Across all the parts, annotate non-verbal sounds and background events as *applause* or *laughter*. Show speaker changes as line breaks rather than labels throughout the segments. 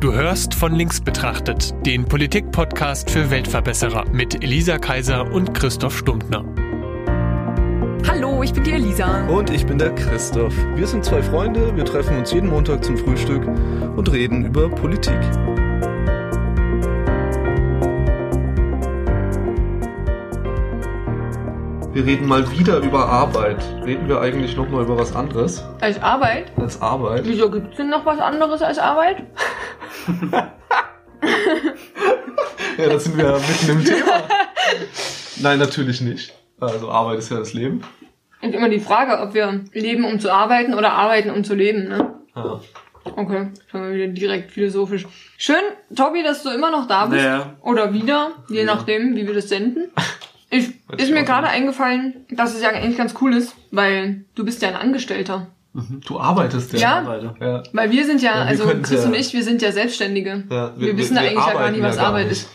Du hörst von links betrachtet den Politik-Podcast für Weltverbesserer mit Elisa Kaiser und Christoph Stumptner.
Hallo, ich bin die Elisa.
Und ich bin der Christoph. Wir sind zwei Freunde, wir treffen uns jeden Montag zum Frühstück und reden über Politik. Wir reden mal wieder über Arbeit. Reden wir eigentlich noch mal über was anderes
Als Arbeit?
als Arbeit?
Wieso gibt's denn noch was anderes als Arbeit?
Ja, da sind wir mitten im Thema. Nein, natürlich nicht. Also Arbeit ist ja das Leben.
Ist immer die Frage, ob wir leben, um zu arbeiten oder arbeiten, um zu leben, ne?
Ja.
Okay, schon mal wieder direkt philosophisch. Schön, Tobi, dass du immer noch da bist.
Naja.
Oder wieder, je nachdem, wie wir das senden. Ich, ist
ich
mir gerade eingefallen, dass es ja eigentlich ganz cool ist, weil du bist ja ein Angestellter.
Du arbeitest ja.
Ja.
Weiter.
Ja.
Weil wir sind ja,
Ja, wir
also Chris
ja-
und ich, wir sind ja Selbstständige.
Ja,
wir, wissen ja eigentlich ja gar nicht, was
ja gar
Arbeit ist.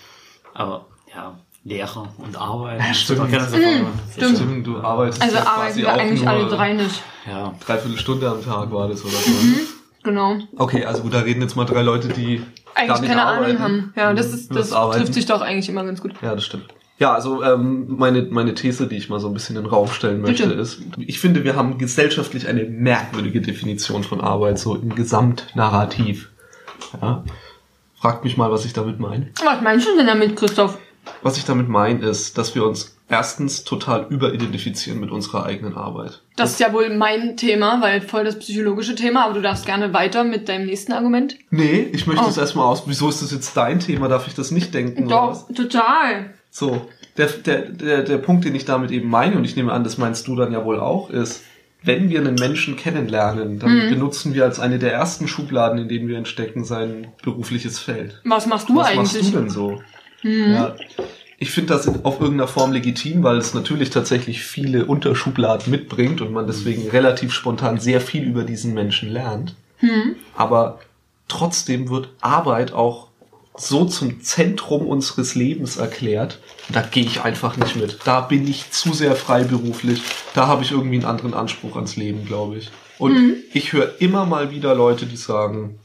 Aber ja, Lehre und Arbeit.
Ja, stimmt.
Mhm, stimmt.
Stimmt, du arbeitest
Also
ja
arbeiten
quasi
wir
auch
eigentlich
nur
alle drei nicht.
Ja.
Dreiviertel Stunde am Tag war das oder so.
Genau.
Okay, also gut, da reden jetzt mal drei Leute, die gar
Eigentlich
nicht
keine
arbeiten.
Ahnung haben. Ja, das ist, das trifft sich doch eigentlich immer ganz gut.
Ja, das stimmt. Ja, also ähm, meine, meine These, die ich mal so ein bisschen in den Raum stellen möchte,
Bitte.
ist, ich finde, wir haben gesellschaftlich eine merkwürdige Definition von Arbeit, so im Gesamtnarrativ. Ja. Fragt mich mal, was ich damit meine.
Was meinst du denn damit, Christoph?
Was ich damit meine, ist, dass wir uns erstens total überidentifizieren mit unserer eigenen Arbeit.
Das ist ja wohl mein Thema, weil voll das psychologische Thema, aber du darfst gerne weiter mit deinem nächsten Argument.
Nee, ich möchte
Oh.
es erstmal aus. Wieso ist das jetzt dein Thema? Darf ich das nicht denken?
Doch, total.
So, der, der, der, der Punkt, den ich damit eben meine, und ich nehme an, das meinst du dann ja wohl auch, ist, wenn wir einen Menschen kennenlernen, dann
Mhm.
benutzen wir als eine der ersten Schubladen, in denen wir ihn stecken, sein berufliches Feld.
Was machst du
Was
eigentlich?
machst du denn so? Ja, ich finde das auf irgendeiner Form legitim, weil es natürlich tatsächlich viele Unterschubladen mitbringt und man deswegen relativ spontan sehr viel über diesen Menschen lernt. Aber trotzdem wird Arbeit auch so zum Zentrum unseres Lebens erklärt. Da gehe ich einfach nicht mit. Da bin ich zu sehr freiberuflich. Da habe ich irgendwie einen anderen Anspruch ans Leben, glaube ich. Und ich höre immer mal wieder Leute, die sagen,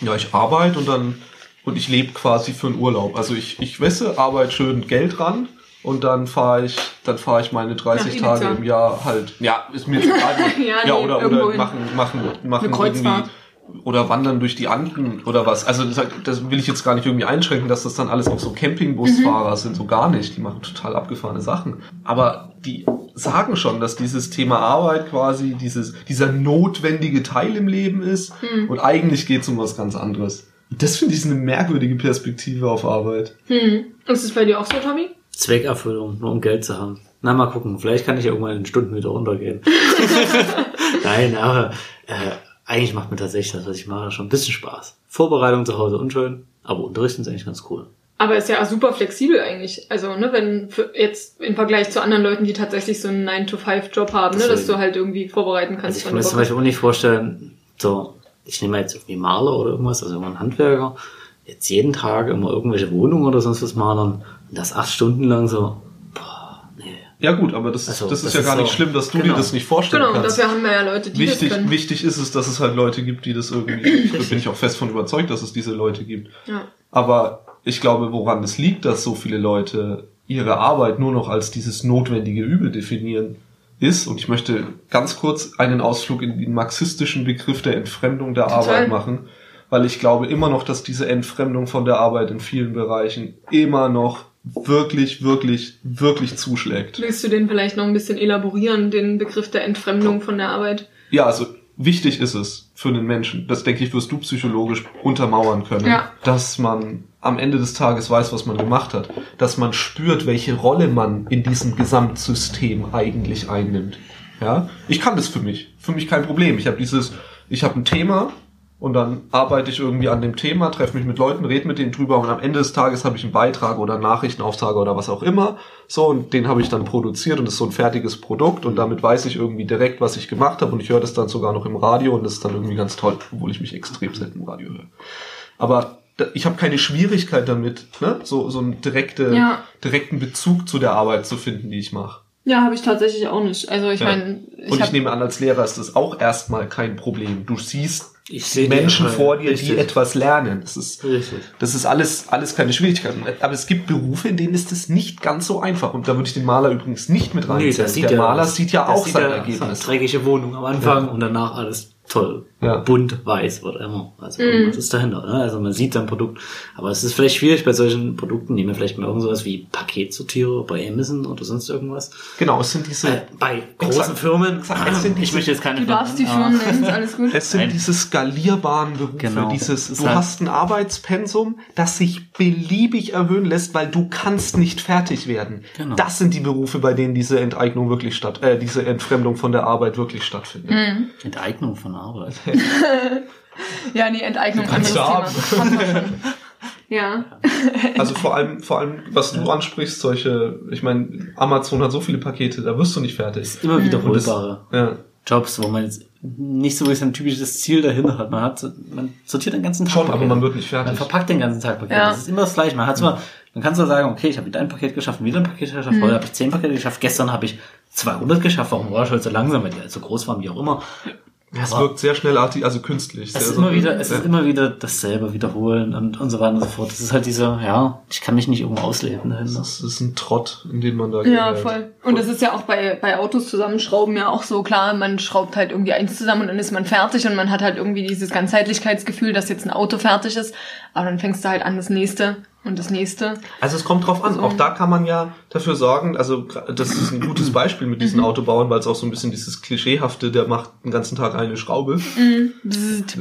ja, ich arbeite und dann und ich lebe quasi für einen Urlaub. Also ich, ich wesse, arbeite schön Geld ran und dann fahre ich, dann fahre ich meine 30
Nach
Tage im Jahr halt. Ja, ist mir egal. *laughs*
Ja,
ja,
nee,
oder, oder machen, machen, machen irgendwie oder wandern durch die Anden oder was. Also das, das will ich jetzt gar nicht irgendwie einschränken, dass das dann alles auch so Campingbusfahrer sind, so gar nicht. Die machen total abgefahrene Sachen. Aber die sagen schon, dass dieses Thema Arbeit quasi dieses, dieser notwendige Teil im Leben ist und eigentlich geht es um was ganz anderes. Und Das finde ich eine merkwürdige Perspektive auf Arbeit.
Hm. Ist es bei dir auch so, Tobi?
Zweckerfüllung, nur um Geld zu haben. Na, mal gucken. Vielleicht kann ich ja irgendwann in Stunden wieder runtergehen. *laughs* *laughs* Nein, aber äh, eigentlich macht mir tatsächlich das, was ich mache, schon ein bisschen Spaß. Vorbereitung zu Hause unschön, aber Unterrichten ist eigentlich ganz cool.
Aber ist ja super flexibel eigentlich. Also, ne, wenn für jetzt im Vergleich zu anderen Leuten, die tatsächlich so einen 9-to-5-Job haben, ne, dass du halt irgendwie vorbereiten
Also
kannst.
ich
wenn
kann mir zum Beispiel auch nicht vorstellen, so, ich nehme jetzt irgendwie Maler oder irgendwas, also irgendein Handwerker, jetzt jeden Tag immer irgendwelche Wohnungen oder sonst was malern und das acht Stunden lang so.
Ja gut, aber das,
Also,
das ist
das
ja
ist
gar nicht
so-
schlimm, dass du
genau.
dir das nicht vorstellen
Genau,
kannst.
dafür haben wir ja Leute, die
wichtig,
das können.
wichtig ist es, dass es halt Leute gibt, die das irgendwie, *laughs* da bin ich auch fest von überzeugt, dass es diese Leute gibt.
Ja.
Aber ich glaube, woran es liegt, dass so viele Leute ihre Arbeit nur noch als dieses notwendige Übel definieren, ist, und ich möchte ganz kurz einen Ausflug in den marxistischen Begriff der Entfremdung der
Total.
Arbeit machen, weil ich glaube immer noch, dass diese Entfremdung von der Arbeit in vielen Bereichen immer noch wirklich, wirklich, wirklich zuschlägt.
Willst du den vielleicht noch ein bisschen elaborieren, den Begriff der Entfremdung von der Arbeit?
Ja, also wichtig ist es für einen Menschen, das denke ich, wirst du psychologisch untermauern können,
Ja.
dass man am Ende des Tages weiß, was man gemacht hat, dass man spürt, welche Rolle man in diesem Gesamtsystem eigentlich einnimmt. Ja, ich kann das für mich, für mich kein Problem. Ich habe dieses, ich habe ein Thema und dann arbeite ich irgendwie an dem Thema, treffe mich mit Leuten, rede mit denen drüber und am Ende des Tages habe ich einen Beitrag oder Nachrichtenauftrag oder was auch immer. So, und den habe ich dann produziert und das ist so ein fertiges Produkt und damit weiß ich irgendwie direkt, was ich gemacht habe und ich höre das dann sogar noch im Radio und das ist dann irgendwie ganz toll, obwohl ich mich extrem selten im Radio höre. Aber ich habe keine Schwierigkeit damit, ne? so, so einen direkte,
Ja.
direkten Bezug zu der Arbeit zu finden, die ich mache.
Ja, habe ich tatsächlich auch nicht. Also ich
Ja.
meine,
Und ich nehme an, als Lehrer ist das auch erstmal kein Problem. Du siehst Menschen
die-
vor dir,
richtig.
die etwas lernen. Das ist,
Richtig.
das ist alles, alles keine Schwierigkeiten. Aber es gibt Berufe, in denen ist es nicht ganz so einfach. Und da würde ich den Maler übrigens nicht mit
Nee,
reinziehen.
das sieht
der
ja,
Maler sieht ja
das
auch
sieht
sein
ja
Ergebnis.
Dreckige Wohnung am Anfang und danach alles toll.
Ja.
Bunt, weiß, whatever. Also irgendwas ist dahinter. Ne? Also man sieht sein Produkt. Aber es ist vielleicht schwierig bei solchen Produkten, nehmen wir vielleicht mal irgend sowas wie Paketsortierer bei Amazon oder sonst irgendwas.
Genau, es sind diese,
Äh, bei großen
Exakt.
Firmen.
Exakt, es sind
ich
diese-
möchte jetzt keine
Du darfst die
Firmen,
Firmen nennen, ist alles gut.
es sind
Nein.
diese skalierbaren Berufe.
Genau.
Dieses,
Das
du
halt-
hast ein Arbeitspensum, das sich beliebig erhöhen lässt, weil du kannst nicht fertig werden.
Genau.
Das sind die Berufe, bei denen diese Enteignung wirklich statt, äh, diese Entfremdung von der Arbeit wirklich stattfindet.
Mhm.
Enteignung von Arbeit. *laughs* *laughs*
Ja, nee, Enteignung,
kannst
anderes
du
Thema. Ja. *laughs*
Also vor allem, vor allem, was du ansprichst, solche, ich meine, Amazon hat so viele Pakete, da wirst du nicht fertig.
Immer wiederholbare
Ja.
Jobs, wo man jetzt nicht so wirklich ein typisches Ziel dahinter hat. Man hat, man sortiert den ganzen Tag.
Schon, aber
Pakete.
man wird nicht
Man
fertig.
verpackt den ganzen Tag Pakete.
Ja.
Das ist immer das Gleiche. Man hat zwar, man kann zwar sagen, okay, ich habe wieder ein Paket geschafft, wieder ein Paket geschafft, heute habe ich zehn Pakete geschafft, gestern habe ich 200 geschafft. Warum war ich heute so langsam, weil die halt so groß waren, wie auch immer.
Es
Aber-
wirkt sehr schnell artig, also künstlich.
Es
sehr
ist
so-
immer wieder, es
ja.
ist immer wieder dasselbe wiederholen und, und so weiter und so fort. Das ist halt dieser, ja, ich kann mich nicht irgendwo ausleben dahinter.
Das ist ein Trott, in den man da
Ja,
gerät.
voll. Und das ist ja auch bei, bei Autos zusammenschrauben ja auch so klar, man schraubt halt irgendwie eins zusammen und dann ist man fertig und man hat halt irgendwie dieses Ganzheitlichkeitsgefühl, dass jetzt ein Auto fertig ist, aber dann fängst du halt an das nächste und das nächste.
Also es kommt drauf an. Auch da kann man ja dafür sorgen, also das ist ein gutes *clears throat* Beispiel mit diesen Autobauern, weil es auch so ein bisschen dieses Klischeehafte, der macht den ganzen Tag eine Schraube.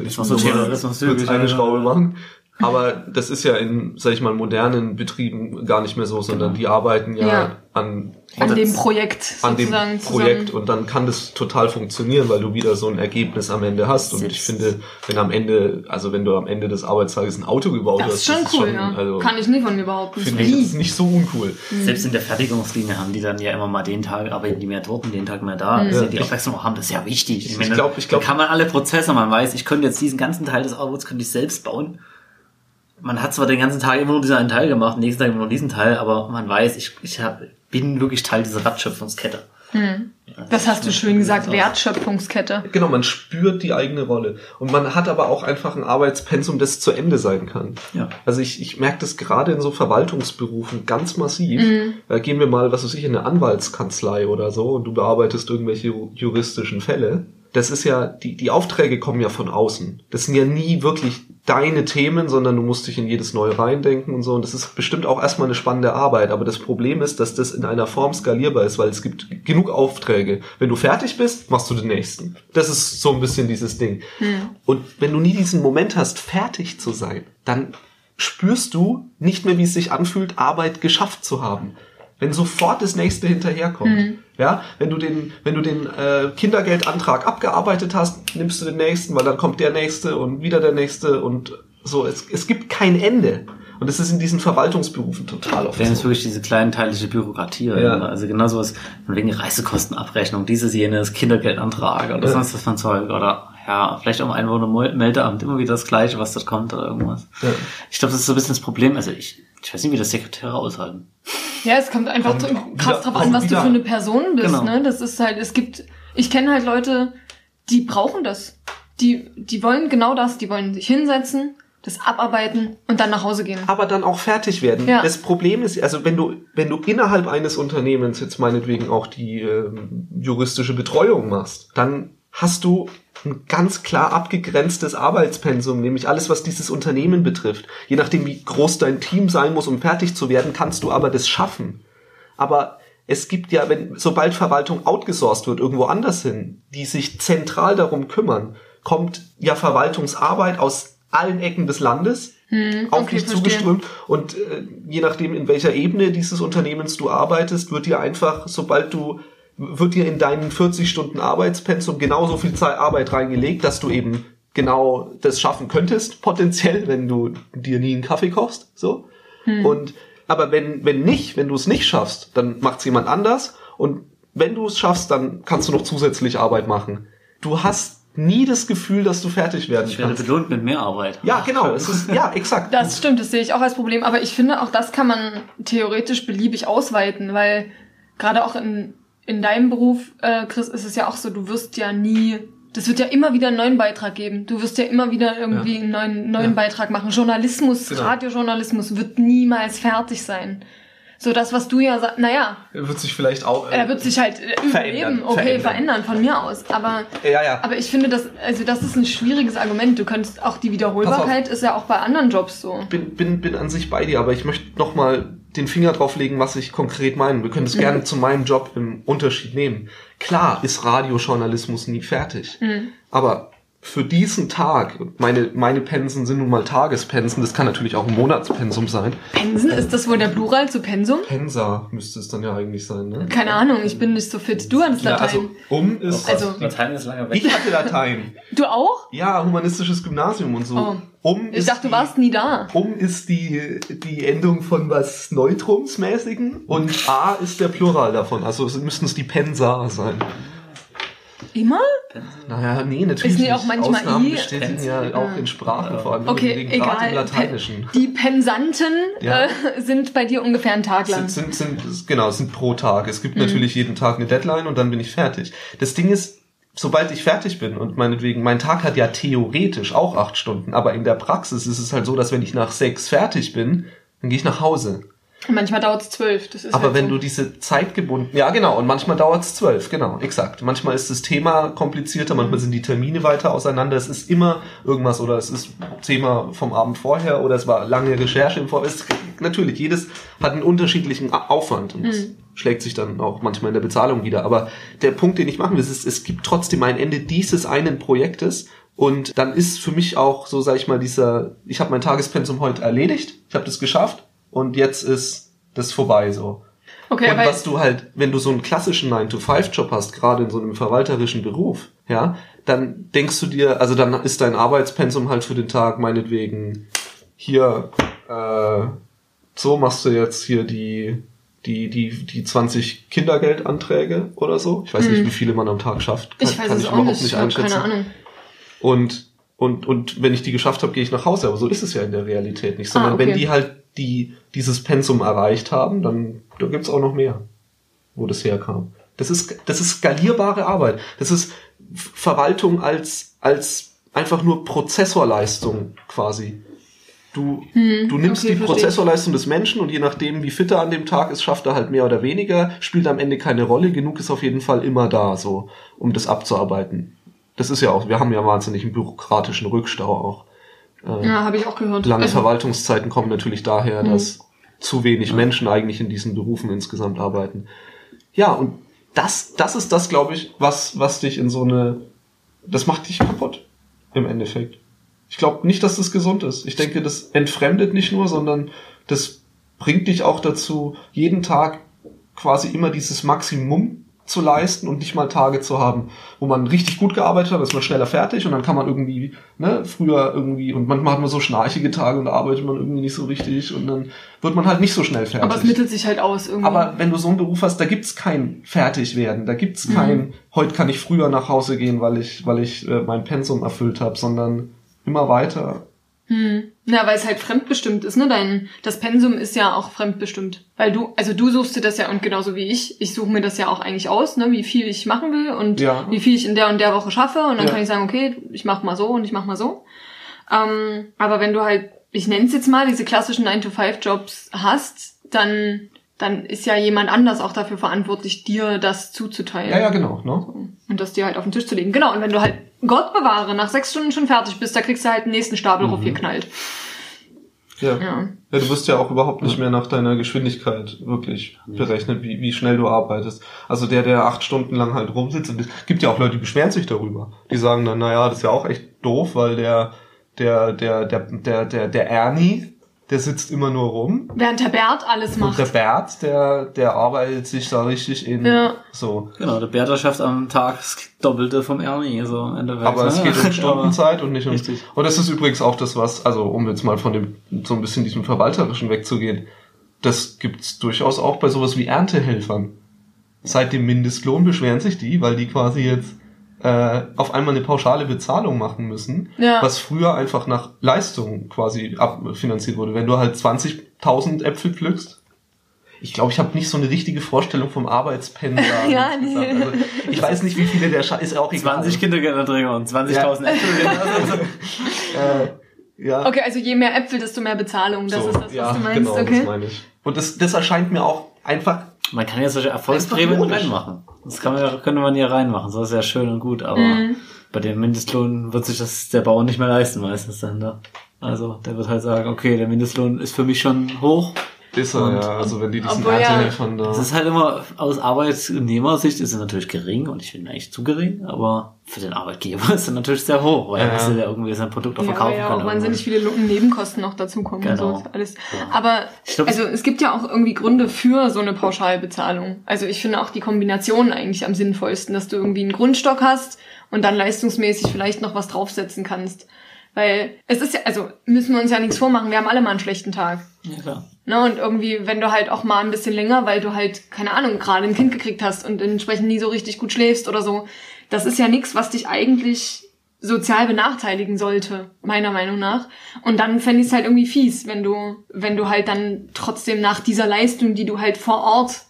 Ich
war so Terrorismus
eine Schraube machen. Aber das ist ja in, sag ich mal, modernen Betrieben gar nicht mehr so, sondern die arbeiten ja,
Ja.
an
An dem Projekt
an dem
sozusagen
Projekt
zusammen.
und dann kann das total funktionieren, weil du wieder so ein Ergebnis am Ende hast. Und ich finde, wenn am Ende, also wenn du am Ende des Arbeitstages ein Auto gebaut
Das
hast,
ist schon
das
cool, ja.
also,
Kann ich nie von mir behaupten.
finde ich, das ist nicht so uncool.
Selbst in der Fertigungslinie haben die dann ja immer mal den Tag, arbeiten die mehr dort und den Tag mehr da. Also die Aufmerksamkeit haben, das ist ja wichtig.
Ich
meine,
glaub- ich glaub-
da kann man alle Prozesse, man weiß, ich könnte jetzt diesen ganzen Teil des Autos könnte ich selbst bauen. Man hat zwar den ganzen Tag immer nur diesen einen Teil gemacht, nächsten Tag immer nur diesen Teil, aber man weiß, ich, ich hab, bin wirklich Teil dieser Wertschöpfungskette.
Das hast du schön gesagt, Wertschöpfungskette.
Genau, man spürt die eigene Rolle. Und man hat aber auch einfach ein Arbeitspensum, das zu Ende sein kann.
Ja.
Also ich, ich merke das gerade in so Verwaltungsberufen ganz massiv. Da gehen wir mal, was weiß ich, in eine Anwaltskanzlei oder so und du bearbeitest irgendwelche ju- juristischen Fälle. Das ist ja, die, die Aufträge kommen ja von außen. Das sind ja nie wirklich deine Themen, sondern du musst dich in jedes neu reindenken und so. Und das ist bestimmt auch erstmal eine spannende Arbeit. Aber das Problem ist, dass das in einer Form skalierbar ist, weil es gibt genug Aufträge. Wenn du fertig bist, machst du den nächsten. Das ist so ein bisschen dieses Ding. Und wenn du nie diesen Moment hast, fertig zu sein, dann spürst du nicht mehr, wie es sich anfühlt, Arbeit geschafft zu haben. Wenn sofort das nächste hinterherkommt. Ja, wenn du den, wenn du den äh, Kindergeldantrag abgearbeitet hast, nimmst du den nächsten, weil dann kommt der nächste und wieder der nächste und so. Es, es gibt kein Ende. Und das ist in diesen Verwaltungsberufen total oft
Dann ist
so.
wirklich diese kleinteilige Bürokratie.
Ja.
Also genau sowas, von wegen Reisekostenabrechnung, dieses, jenes, Kindergeldantrag oder
Ja.
sonst was von Zeug oder ja, vielleicht auch im Einwohnermeldeamt immer wieder das Gleiche, was dort kommt oder irgendwas.
Ja.
Ich glaube, das ist so ein bisschen das Problem. Also ich, ich weiß nicht, wie das Sekretäre aushalten.
Ja, es kommt einfach
Kommt
so
wieder-
krass drauf an, was
wieder-
du für eine Person bist.
Genau.
Ne? Das ist halt, es gibt, ich kenne halt Leute, die brauchen das. Die, die wollen genau das. Die wollen sich hinsetzen, das abarbeiten und dann nach Hause gehen.
aber dann auch fertig werden.
Ja.
Das Problem ist, also wenn du, wenn du innerhalb eines Unternehmens jetzt meinetwegen auch die ähm, juristische Betreuung machst, dann hast du ein ganz klar abgegrenztes Arbeitspensum, nämlich alles, was dieses Unternehmen betrifft. Je nachdem, wie groß dein Team sein muss, um fertig zu werden, kannst du aber das schaffen. Aber es gibt ja, wenn, sobald Verwaltung outgesourced wird, irgendwo anders hin, die sich zentral darum kümmern, kommt ja Verwaltungsarbeit aus allen Ecken des Landes auf
Hm, okay,
dich
verstehe.
zugeströmt. Und äh, je nachdem, in welcher Ebene dieses Unternehmens du arbeitest, wird dir einfach, sobald du, wird dir in deinen 40 Stunden Arbeitspensum genauso viel Zeit Arbeit reingelegt, dass du eben genau das schaffen könntest, potenziell, wenn du dir nie einen Kaffee kochst, so. Und, aber wenn, wenn nicht, wenn du es nicht schaffst, dann macht's jemand anders. Und wenn du es schaffst, dann kannst du noch zusätzlich Arbeit machen. Du hast nie das Gefühl, dass du fertig werden
Ich werde
kannst.
belohnt mit mehr Arbeit.
Ja, genau. Es ist, ja, exakt.
Das stimmt, das sehe ich auch als Problem. Aber ich finde, auch das kann man theoretisch beliebig ausweiten, weil gerade auch in, in deinem Beruf, äh, Chris, ist es ja auch so, du wirst ja nie Das wird ja immer wieder einen neuen Beitrag geben. Du wirst ja immer wieder irgendwie
Ja.
einen neuen, neuen
Ja.
Beitrag machen. Journalismus,
Genau.
Radiojournalismus wird niemals fertig sein. So das, was du ja sagst, naja,
Er wird sich vielleicht auch.
er wird sich halt äh, überleben, okay,
verändern.
verändern. von mir aus. Aber,
Ja, ja.
aber ich finde, das, also das ist ein schwieriges Argument. Du könntest auch die Wiederholbarkeit ist ja auch bei anderen Jobs so.
bin, bin, bin an sich bei dir, aber ich möchte nochmal den Finger drauf legen, was ich konkret meine. Wir können es gerne zu meinem Job im Unterschied nehmen. Klar ist Radiojournalismus nie fertig. Aber für diesen Tag, meine, meine Pensen sind nun mal Tagespensen, das kann natürlich auch ein Monatspensum sein.
Pensen, ist das wohl der Plural zu Pensum?
Pensa müsste es dann ja eigentlich sein, ne?
Keine Ahnung, ich bin nicht so fit. Du hattest
Ja,
Latein.
also um ist.
Also-
Latein ist lange weg.
ich hatte Latein. *laughs*
du auch?
Ja, humanistisches Gymnasium und so.
Oh.
Um
Ich dachte, du
die-
warst nie da.
Um ist die, die Endung von was Neutrumsmäßigen und A ist der Plural davon. Also müssten es die Pensa sein.
Immer?
Naja, nee, natürlich
Ist
nicht.
auch manchmal
Ausnahmen
I?
bestätigen ja auch in Sprachen, vor allem
Okay, egal.
im Lateinischen.
Die Pensanten
Ja.
äh, sind bei dir ungefähr einen Tag lang.
Sind, sind, sind, genau, es sind pro Tag. Es
Mhm.
gibt natürlich jeden Tag eine Deadline und dann bin ich fertig. Das Ding ist, sobald ich fertig bin und meinetwegen, mein Tag hat ja theoretisch auch acht Stunden, aber in der Praxis ist es halt so, dass wenn ich nach sechs fertig bin, dann gehe ich nach Hause.
Manchmal dauert es zwölf. Das ist
Aber
halt
wenn
so.
du diese Zeit gebunden, ja genau, und manchmal dauert es zwölf, genau, exakt. Manchmal ist das Thema komplizierter, manchmal sind die Termine weiter auseinander. Es ist immer irgendwas oder es ist Thema vom Abend vorher oder es war lange Recherche im Vorfeld. Natürlich, jedes hat einen unterschiedlichen Aufwand und das schlägt sich dann auch manchmal in der Bezahlung wieder. Aber der Punkt, den ich machen will, ist, es gibt trotzdem ein Ende dieses einen Projektes und dann ist für mich auch so, sag ich mal, dieser, ich habe mein Tagespensum heute erledigt, ich habe das geschafft und jetzt ist das vorbei so.
Okay,
und was du halt, wenn du so einen klassischen 9-to-5-Job hast, gerade in so einem verwalterischen Beruf, ja, dann denkst du dir, also dann ist dein Arbeitspensum halt für den Tag meinetwegen hier, äh, so machst du jetzt hier die, die, die, die 20 Kindergeldanträge oder so. Ich weiß nicht, wie viele man am Tag schafft. Kann,
Hm. ich weiß
kann
es
ich überhaupt
nicht.
nicht einschätzen.
keine Ahnung.
Und, und, und wenn ich die geschafft habe, gehe ich nach Hause. Aber so ist es ja in der Realität nicht. Sondern
Ah, okay.
wenn die halt die, dieses Pensum erreicht haben, dann da gibt's auch noch mehr, wo das herkam. Das ist, das ist skalierbare Arbeit. Das ist Verwaltung als, als einfach nur Prozessorleistung quasi. Du, du nimmst
Hm, okay,
die. Prozessorleistung des Menschen und je nachdem, wie fit er an dem Tag ist, schafft er halt mehr oder weniger, spielt am Ende keine Rolle. Genug ist auf jeden Fall immer da, so, um das abzuarbeiten. Das ist ja auch, wir haben ja wahnsinnig einen bürokratischen Rückstau auch.
Ja, habe ich auch gehört.
Lange
Also,
Verwaltungszeiten kommen natürlich daher,
Mhm.
dass zu wenig Menschen eigentlich in diesen Berufen insgesamt arbeiten. Ja, und das, das ist das, glaube ich, was, was dich in so eine, das macht dich kaputt. Im Endeffekt. Ich glaube nicht, dass das gesund ist. Ich denke, das entfremdet nicht nur, sondern das bringt dich auch dazu, jeden Tag quasi immer dieses Maximum zu leisten und nicht mal Tage zu haben, wo man richtig gut gearbeitet hat, ist man schneller fertig und dann kann man irgendwie, ne, früher irgendwie, und manchmal hat man so schnarchige Tage und da arbeitet man irgendwie nicht so richtig und dann wird man halt nicht so schnell fertig.
aber es mittelt sich halt aus irgendwie.
Aber wenn du so einen Beruf hast, da gibt's kein Fertigwerden, da gibt's
Mhm.
kein, heute kann ich früher nach Hause gehen, weil ich, weil ich äh, mein Pensum erfüllt habe, sondern immer weiter.
Na, weil es halt fremdbestimmt ist, ne? Dein, das Pensum ist ja auch fremdbestimmt. Weil du, also du suchst dir das ja und genauso wie ich, ich suche mir das ja auch eigentlich aus, ne? Wie viel ich machen will und
Ja.
wie viel ich in der und der Woche schaffe und dann
Ja.
kann ich sagen, okay, ich mach mal so und ich mach mal so. Ähm, aber wenn du halt, ich nenne es jetzt mal, diese klassischen 9-to-5-Jobs hast, dann, dann ist ja jemand anders auch dafür verantwortlich, dir das zuzuteilen.
Ja, ja, genau, ne?
Und das dir halt auf den Tisch zu legen. Genau, und wenn du halt, Gott bewahre, nach sechs Stunden schon fertig bist, da kriegst du halt den nächsten Stapel
Mhm.
raufgeknallt.
Ja.
Ja.
Ja, du wirst ja auch überhaupt nicht mehr nach deiner Geschwindigkeit wirklich berechnet, wie, wie schnell du arbeitest. Also der, der acht Stunden lang halt rumsitzt, und es gibt ja auch Leute, die beschweren sich darüber. Die sagen dann, naja, das ist ja auch echt doof, weil der, der, der, der, der, der, der Ernie, der sitzt immer nur rum.
Während der Bert alles
Und
macht.
der Bert, der, der arbeitet sich da richtig in
Ja.
so.
Genau, der Bertha schafft am Tag das Doppelte vom Ernie, so.
Aber es
ne?
geht um *laughs* Stundenzeit und nicht um.
Richtig.
Und das ist übrigens auch das, was, also um jetzt mal von dem, so ein bisschen diesem Verwalterischen wegzugehen, das gibt's durchaus auch bei sowas wie Erntehelfern. Seit dem Mindestlohn beschweren sich die, weil die quasi jetzt äh, auf einmal eine pauschale Bezahlung machen müssen,
Ja.
was früher einfach nach Leistung quasi abfinanziert wurde. Wenn du halt 20.000 Äpfel pflückst, ich glaube, ich habe nicht so eine richtige Vorstellung vom Arbeitspensum. *laughs*
Ja, nee.
Also, Ich weiß nicht, wie viele der Scha ist auch egal.
20 Kindergärtnerträger und 20.000
Ja.
Äpfel. *laughs*
Äh, ja.
Okay, also je mehr Äpfel, desto mehr Bezahlung. Das
so,
ist das, was
ja,
du meinst,
genau,
okay?
das meine ich. Und das, das erscheint mir auch einfach
Man kann ja solche Erfolgsprämien reinmachen. Das kann man ja, könnte man hier reinmachen. Das ist ja schön und gut, aber
Mhm.
bei dem Mindestlohn wird sich das der Bauer nicht mehr leisten meistens dann da. Also der wird halt sagen, okay, der Mindestlohn ist für mich schon hoch.
Ist er,
Und-
ja. Also wenn die diesen
Obwohl, ja,
Erntehelfern da.
Das ist halt immer, aus Arbeitnehmersicht ist es natürlich gering und ich finde eigentlich zu gering, aber für den Arbeitgeber *laughs* ist es natürlich sehr hoch, weil
Ja,
er muss
ja.
ja irgendwie sein Produkt auch
Ja,
verkaufen
ja
können.
auch wahnsinnig viele Nebenkosten noch dazukommen. und
Genau.
So, ist alles.
Ja.
Aber
glaub,
also es gibt ja auch irgendwie Gründe für so eine Pauschalbezahlung. Also ich finde auch die Kombination eigentlich am sinnvollsten, dass du irgendwie einen Grundstock hast und dann leistungsmäßig vielleicht noch was draufsetzen kannst. Weil es ist ja, also müssen wir uns ja nichts vormachen, wir haben alle mal einen schlechten Tag.
Ja, klar.
Ne, und irgendwie, wenn du halt auch mal ein bisschen länger, weil du halt, keine Ahnung, gerade ein Kind gekriegt hast und entsprechend nie so richtig gut schläfst oder so, das ist ja nichts, was dich eigentlich sozial benachteiligen sollte, meiner Meinung nach. Und dann fände ich es halt irgendwie fies, wenn du, wenn du halt dann trotzdem nach dieser Leistung, die du halt vor Ort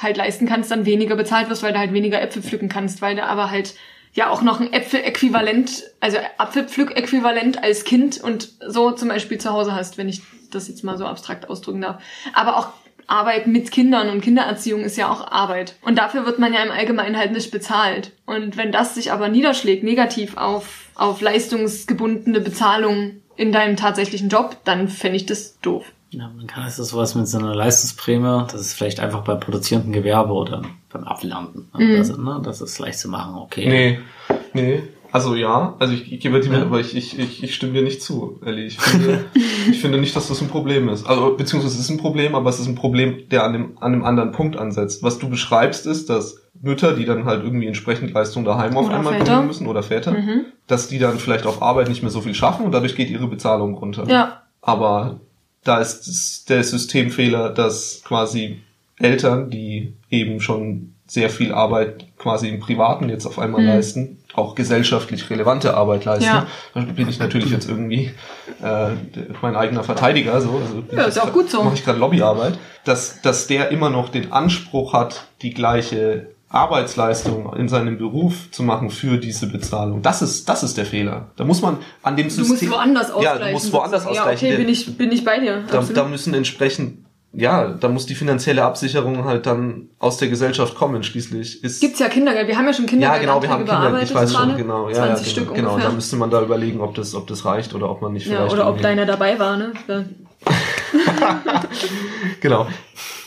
halt leisten kannst, dann weniger bezahlt wirst, weil du halt weniger Äpfel pflücken kannst, weil du aber halt ja auch noch ein Äpfeläquivalent, also Apfelpflückäquivalent als Kind und so zum Beispiel zu Hause hast, wenn ich das jetzt mal so abstrakt ausdrücken darf. Aber auch Arbeit mit Kindern und Kindererziehung ist ja auch Arbeit. Und dafür wird man ja im Allgemeinen halt nicht bezahlt. Und wenn das sich aber niederschlägt, negativ auf, auf leistungsgebundene Bezahlung in deinem tatsächlichen Job, dann fände ich das doof.
Ja, man kann es sowas mit so einer Leistungsprämie, das ist vielleicht einfach beim produzierenden Gewerbe oder beim Abernten.
Mhm.
Also, ne, das ist leicht zu machen, okay.
Nee, nee. Also ja, also ich, ich gebe dir mit,
Ja.
aber ich, ich, ich, ich stimme dir nicht zu, Ellie. Ich finde, *laughs* ich finde nicht, dass das ein Problem ist. Also beziehungsweise es ist ein Problem, aber es ist ein Problem, der an dem, an einem anderen Punkt ansetzt. Was du beschreibst, ist, dass Mütter, die dann halt irgendwie entsprechend Leistung daheim auf
Oder
einmal
Väter.
bringen müssen oder Väter,
Mhm.
dass die dann vielleicht auf Arbeit nicht mehr so viel schaffen und dadurch geht ihre Bezahlung runter.
Ja.
Aber da ist der Systemfehler, dass quasi Eltern, die eben schon sehr viel Arbeit quasi im Privaten jetzt auf einmal
Mhm.
leisten, auch gesellschaftlich relevante Arbeit leisten.
Ja.
Da bin ich natürlich jetzt irgendwie äh, mein eigener Verteidiger, so. Also
Ja, ist auch gut so.
Mache ich gerade Lobbyarbeit, dass dass der immer noch den Anspruch hat, die gleiche Arbeitsleistung in seinem Beruf zu machen für diese Bezahlung. Das ist das ist der Fehler. Da muss man an dem
Du
System
musst woanders ausgleichen.
Ja, du musst woanders ausgleichen.
Ja, okay, bin ich, bin ich bei dir.
da, da müssen entsprechend, ja, da muss die finanzielle Absicherung halt dann aus der Gesellschaft kommen. Schließlich ist
Gibt's ja Kindergeld. Wir haben ja schon
ja
Kindergeld.
genau, wir haben Kinder. Ich weiß schon, genau, ja,
20
ja,
Stück
genau, genau.
ungefähr.
Da müsste man da überlegen, ob das, ob das reicht oder ob man nicht
ja,
vielleicht
oder ob deiner dabei war, ne? *laughs* Ja.
Genau.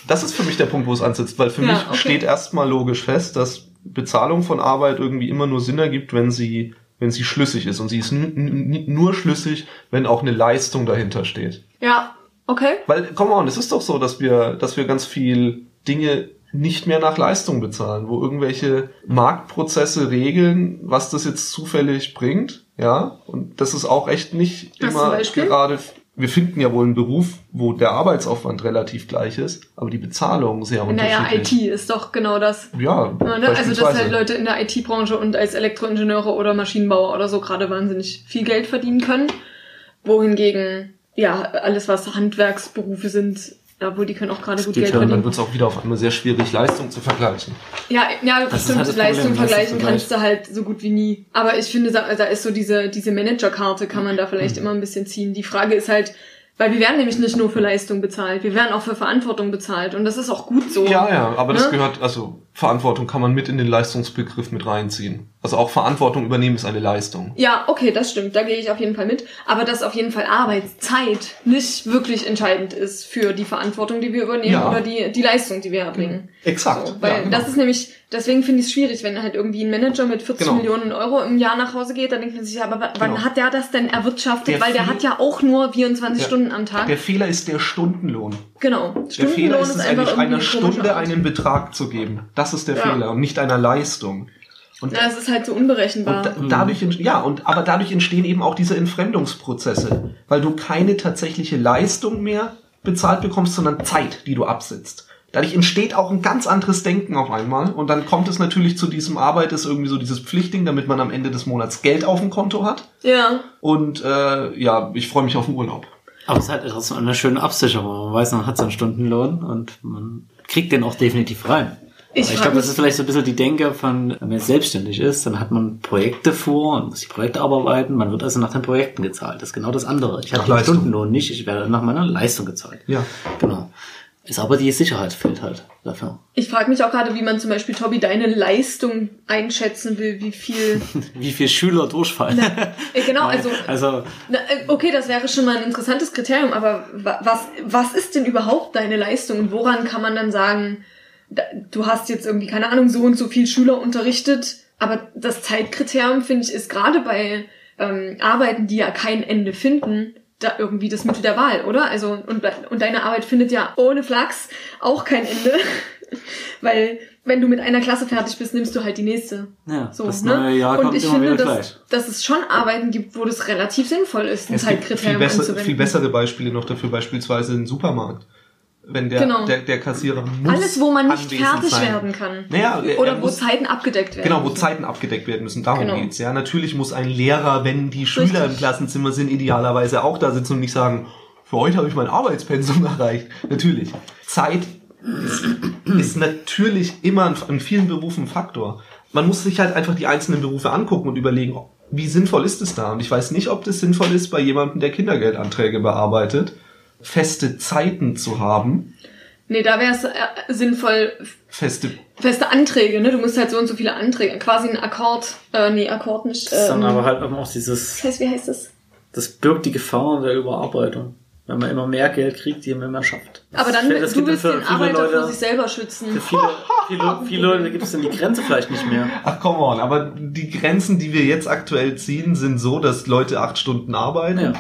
Das ist für mich der Punkt, wo es ansetzt, weil für
Ja,
mich
okay.
steht erstmal logisch fest, dass Bezahlung von Arbeit irgendwie immer nur Sinn ergibt, wenn sie, wenn sie schlüssig ist. Und sie ist nur schlüssig, wenn auch eine Leistung dahinter steht.
ja, okay.
Weil, come on, es ist doch so, dass wir, dass wir ganz viel Dinge nicht mehr nach Leistung bezahlen, wo irgendwelche Marktprozesse regeln, was das jetzt zufällig bringt, ja. Und das ist auch echt nicht
zum
immer gerade. Wir finden ja wohl einen Beruf, wo der Arbeitsaufwand relativ gleich ist, aber die Bezahlung sehr
Naja,
unterschiedlich.
IT ist doch genau das.
Ja,
Ja, ne? Also, dass halt Leute in der IT-Branche und als Elektroingenieure oder Maschinenbauer oder so gerade wahnsinnig viel Geld verdienen können. Wohingegen, ja, alles, was Handwerksberufe sind, obwohl die können auch gerade gut Geld
schon,
dann
verdienen.
wird es auch wieder auf einmal sehr schwierig, Leistung zu vergleichen.
Ja, ja,
Das ist
stimmt,
halt das
Leistung
Problem,
vergleichen kannst du halt so gut wie nie. Aber ich finde, da da ist so diese, diese Managerkarte kann man da
Mhm.
vielleicht immer ein bisschen ziehen. Die Frage ist halt, weil wir werden nämlich nicht nur für Leistung bezahlt, wir werden auch für Verantwortung bezahlt und das ist auch gut so.
Ja, ja, aber das
Ne?
gehört, also Verantwortung kann man mit in den Leistungsbegriff mit reinziehen. Also auch Verantwortung übernehmen ist eine Leistung.
Ja, okay, das stimmt, da gehe ich auf jeden Fall mit. Aber dass auf jeden Fall Arbeitszeit nicht wirklich entscheidend ist für die Verantwortung, die wir übernehmen
Ja.
oder die, die Leistung, die wir erbringen.
Exakt.
So, weil
ja, genau.
das ist nämlich, deswegen finde ich es schwierig, wenn halt irgendwie ein Manager mit 40
Genau.
Millionen Euro im Jahr nach Hause geht, dann denkt man sich, ja, aber wann
Genau.
hat der das denn erwirtschaftet?
Der
weil der hat ja auch nur 24
Ja.
Stunden am Tag.
Der Fehler ist der Stundenlohn.
Genau.
Der Fehler ist es eigentlich, einer Stunde
Art.
einen Betrag zu geben. Das ist der
Ja.
Fehler und nicht einer Leistung. Und,
Ja, es ist halt so unberechenbar.
und da, dadurch, ent- ja, und, aber dadurch entstehen eben auch diese Entfremdungsprozesse, weil du keine tatsächliche Leistung mehr bezahlt bekommst, sondern Zeit, die du absitzt. Dadurch entsteht auch ein ganz anderes Denken auf einmal und dann kommt es natürlich zu diesem Arbeit, ist irgendwie so dieses Pflichtding, damit man am Ende des Monats Geld auf dem Konto hat.
ja.
Und äh, ja, ich freue mich auf den Urlaub.
Aber es ist halt trotzdem eine schöne Absicherung. Man weiß, man hat seinen Stundenlohn und man kriegt den auch definitiv rein.
Ich,
Ich glaube, das ist vielleicht so ein bisschen die Denke von, wenn man selbstständig ist, dann hat man Projekte vor und muss die Projekte abarbeiten. Man wird also nach den Projekten gezahlt. Das ist genau das andere. Ich habe den. Stundenlohn nicht, ich werde nach meiner Leistung gezahlt.
Ja.
Genau. Ist aber die Sicherheit fehlt halt dafür.
Ich frage mich auch gerade, wie man zum Beispiel, Tobi, deine Leistung einschätzen will, wie viel. *laughs*
Wie viele Schüler durchfallen.
Äh, genau, *laughs* also,
Also,
na, äh, okay, das wäre schon mal ein interessantes Kriterium, aber wa- was, was ist denn überhaupt deine Leistung und woran kann man dann sagen, du hast jetzt irgendwie, keine Ahnung, so und so viel Schüler unterrichtet, aber das Zeitkriterium, finde ich, ist gerade bei ähm, Arbeiten, die ja kein Ende finden, da irgendwie das Mittel der Wahl, oder? Also, und, und deine Arbeit findet ja ohne Flachs auch kein Ende. *laughs* Weil, wenn du mit einer Klasse fertig bist, nimmst du halt die nächste.
ja,
So,
das
ne?
neue Jahr
und
kommt
ich
immer
finde,
wieder
dass,
gleich.
dass es schon Arbeiten gibt, wo das relativ sinnvoll ist, ein
Es gibt viel,
Zeitkriterium
besser, viel bessere Beispiele noch dafür, beispielsweise ein Supermarkt. Wenn der,
Genau.
der, der Kassierer muss
Alles, wo man nicht fertig
sein.
werden kann.
Naja, er-
Oder
er
wo
muss-
Zeiten abgedeckt werden.
Genau, wo
müssen.
Zeiten abgedeckt werden müssen. Darum
Genau.
geht's. Ja, natürlich muss ein Lehrer, wenn die Schüler
Richtig.
im Klassenzimmer sind, idealerweise auch da sitzen und nicht sagen, für heute habe ich mein Arbeitspensum *laughs* erreicht. Natürlich. Zeit ist, ist natürlich immer in, in vielen Berufen ein Faktor. Man muss sich halt einfach die einzelnen Berufe angucken und überlegen, wie sinnvoll ist es da? Und ich weiß nicht, ob das sinnvoll ist, bei jemandem, der Kindergeldanträge bearbeitet, feste Zeiten zu haben,
Nee, da wäre es äh, sinnvoll,
feste
feste Anträge, ne? Du musst halt so und so viele Anträge, quasi ein Akkord, äh, nee, Akkord nicht.
Das ist dann
ähm,
aber halt immer auch dieses,
das heißt, wie heißt das?
das birgt die Gefahr der Überarbeitung. Wenn man immer mehr Geld kriegt, je mehr man schafft.
Aber dann,
das
du
gibt
willst
für
den Arbeiter
Leute-
vor sich selber schützen.
Für viele, viele, viele Leute gibt es dann die Grenze vielleicht nicht mehr.
Ach, come on, aber die Grenzen, die wir jetzt aktuell ziehen, sind so, dass Leute acht Stunden arbeiten
Ja.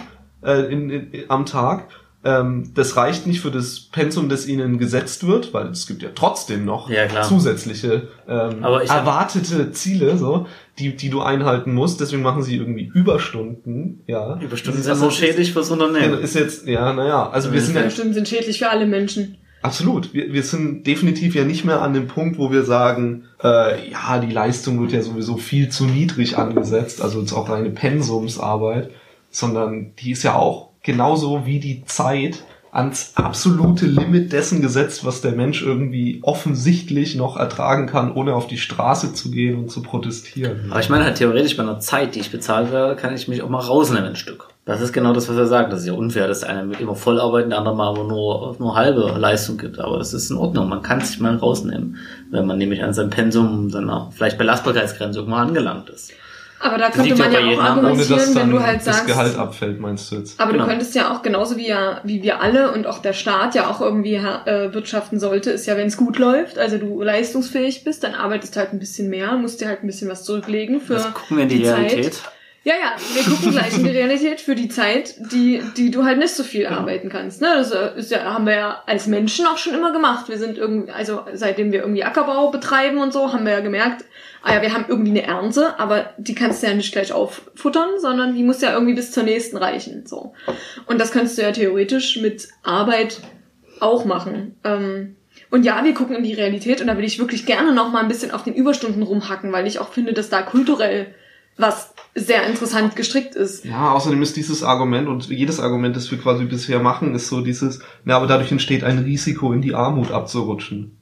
äh, in, in, am Tag. Ähm, das reicht nicht für das Pensum, das ihnen gesetzt wird, weil es gibt ja trotzdem noch
Ja,
zusätzliche ähm,
Aber ich hab-
erwartete Ziele, so, die, die du einhalten musst. Deswegen machen sie irgendwie Überstunden. Ja.
Überstunden sind
ist-
nur schädlich fürs Unternehmen.
Ist jetzt, ja, naja, also wir sind ja,
Überstunden sind schädlich für alle Menschen.
Absolut. Wir, wir sind definitiv ja nicht mehr an dem Punkt, wo wir sagen, äh, ja, die Leistung wird ja sowieso viel zu niedrig angesetzt, also jetzt auch reine Pensumsarbeit, sondern die ist ja auch genauso wie die Zeit ans absolute Limit dessen gesetzt, was der Mensch irgendwie offensichtlich noch ertragen kann, ohne auf die Straße zu gehen und zu protestieren.
Aber ich meine halt theoretisch bei einer Zeit, die ich bezahlt werde, kann ich mich auch mal rausnehmen ein Stück. Das ist genau das, was er sagt. Das ist ja unfair, dass der eine immer voll arbeitet, der andere mal aber nur, nur halbe Leistung gibt. Aber das ist in Ordnung. Man kann sich mal rausnehmen, wenn man nämlich an seinem Pensum auch vielleicht Belastbarkeitsgrenze irgendwann angelangt ist.
Aber da könnte man ja auch
anderen.
Ohne dass
argumentieren, wenn du halt
das
sagst,
Gehalt abfällt, meinst du jetzt?
Aber
Genau.
du könntest ja auch genauso wie ja, wie wir alle und auch der Staat ja auch irgendwie äh, wirtschaften sollte, ist ja, wenn es gut läuft, also du leistungsfähig bist, dann arbeitest du halt ein bisschen mehr, musst dir halt ein bisschen was zurücklegen für
Das gucken wir in die, Realität.
Zeit. Ja, ja, wir gucken gleich in die Realität für die Zeit, die, die du halt nicht so viel arbeiten kannst. Ne? Das äh, ist ja, haben wir ja als Menschen auch schon immer gemacht. Wir sind irgendwie, also seitdem wir irgendwie Ackerbau betreiben und so, haben wir ja gemerkt, ah ja, wir haben irgendwie eine Ernte, aber die kannst du ja nicht gleich auffuttern, sondern die muss ja irgendwie bis zur nächsten reichen. So. Und das könntest du ja theoretisch mit Arbeit auch machen. Ähm, und ja, wir gucken in die Realität und da will ich wirklich gerne noch mal ein bisschen auf den Überstunden rumhacken, weil ich auch finde, dass da kulturell was sehr interessant gestrickt ist.
Ja, außerdem ist dieses Argument und jedes Argument, das wir quasi bisher machen, ist so dieses, na, aber dadurch entsteht ein Risiko, in die Armut abzurutschen.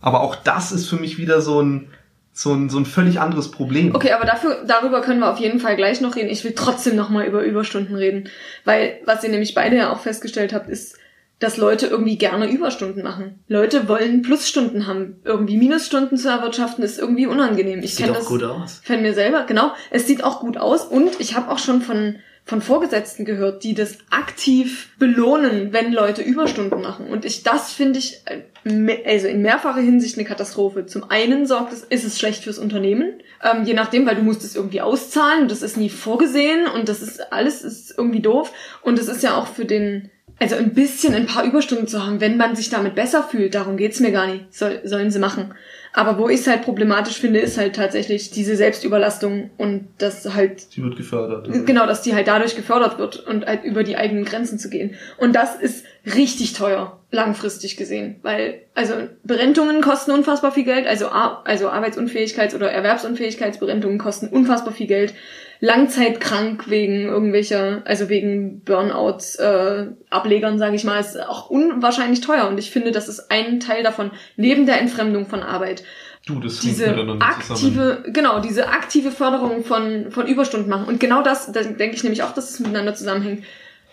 Aber auch das ist für mich wieder so ein, so ein, so ein völlig anderes Problem.
Okay, aber dafür, darüber können wir auf jeden Fall gleich noch reden. Ich will trotzdem noch mal über Überstunden reden, weil was ihr nämlich beide ja auch festgestellt habt, ist, dass Leute irgendwie gerne Überstunden machen. Leute wollen Plusstunden haben. Irgendwie Minusstunden zu erwirtschaften ist irgendwie unangenehm. Ich
Sieht
kenn
auch
das
gut aus.
von mir selber, genau. Es sieht auch gut aus und ich habe auch schon von von Vorgesetzten gehört, die das aktiv belohnen, wenn Leute Überstunden machen. Und ich, das finde ich, äh, also in mehrfacher Hinsicht eine Katastrophe. Zum einen sorgt es, ist es schlecht fürs Unternehmen, ähm, je nachdem, weil du musst es irgendwie auszahlen, das ist nie vorgesehen und das ist alles ist irgendwie doof. Und es ist ja auch für den, also ein bisschen ein paar Überstunden zu haben, wenn man sich damit besser fühlt, darum geht's mir gar nicht, Soll, sollen sie machen. Aber wo ich es halt problematisch finde, ist halt tatsächlich diese Selbstüberlastung und das halt
Die wird gefördert.
Genau, dass die halt dadurch gefördert wird und halt über die eigenen Grenzen zu gehen. Und das ist richtig teuer, langfristig gesehen. Weil, also Berentungen kosten unfassbar viel Geld, also, Ar also Arbeitsunfähigkeits- oder Erwerbsunfähigkeitsberentungen kosten unfassbar viel Geld. Langzeitkrank wegen irgendwelcher, also wegen Burnouts, äh, Ablegern, sage ich mal, ist auch unwahrscheinlich teuer. Und ich finde, das ist ein Teil davon, neben der Entfremdung von Arbeit.
Du, das
diese aktive,
zusammen.
genau, diese aktive Förderung von, von Überstunden machen. Und genau das, da denke ich nämlich auch, dass es miteinander zusammenhängt.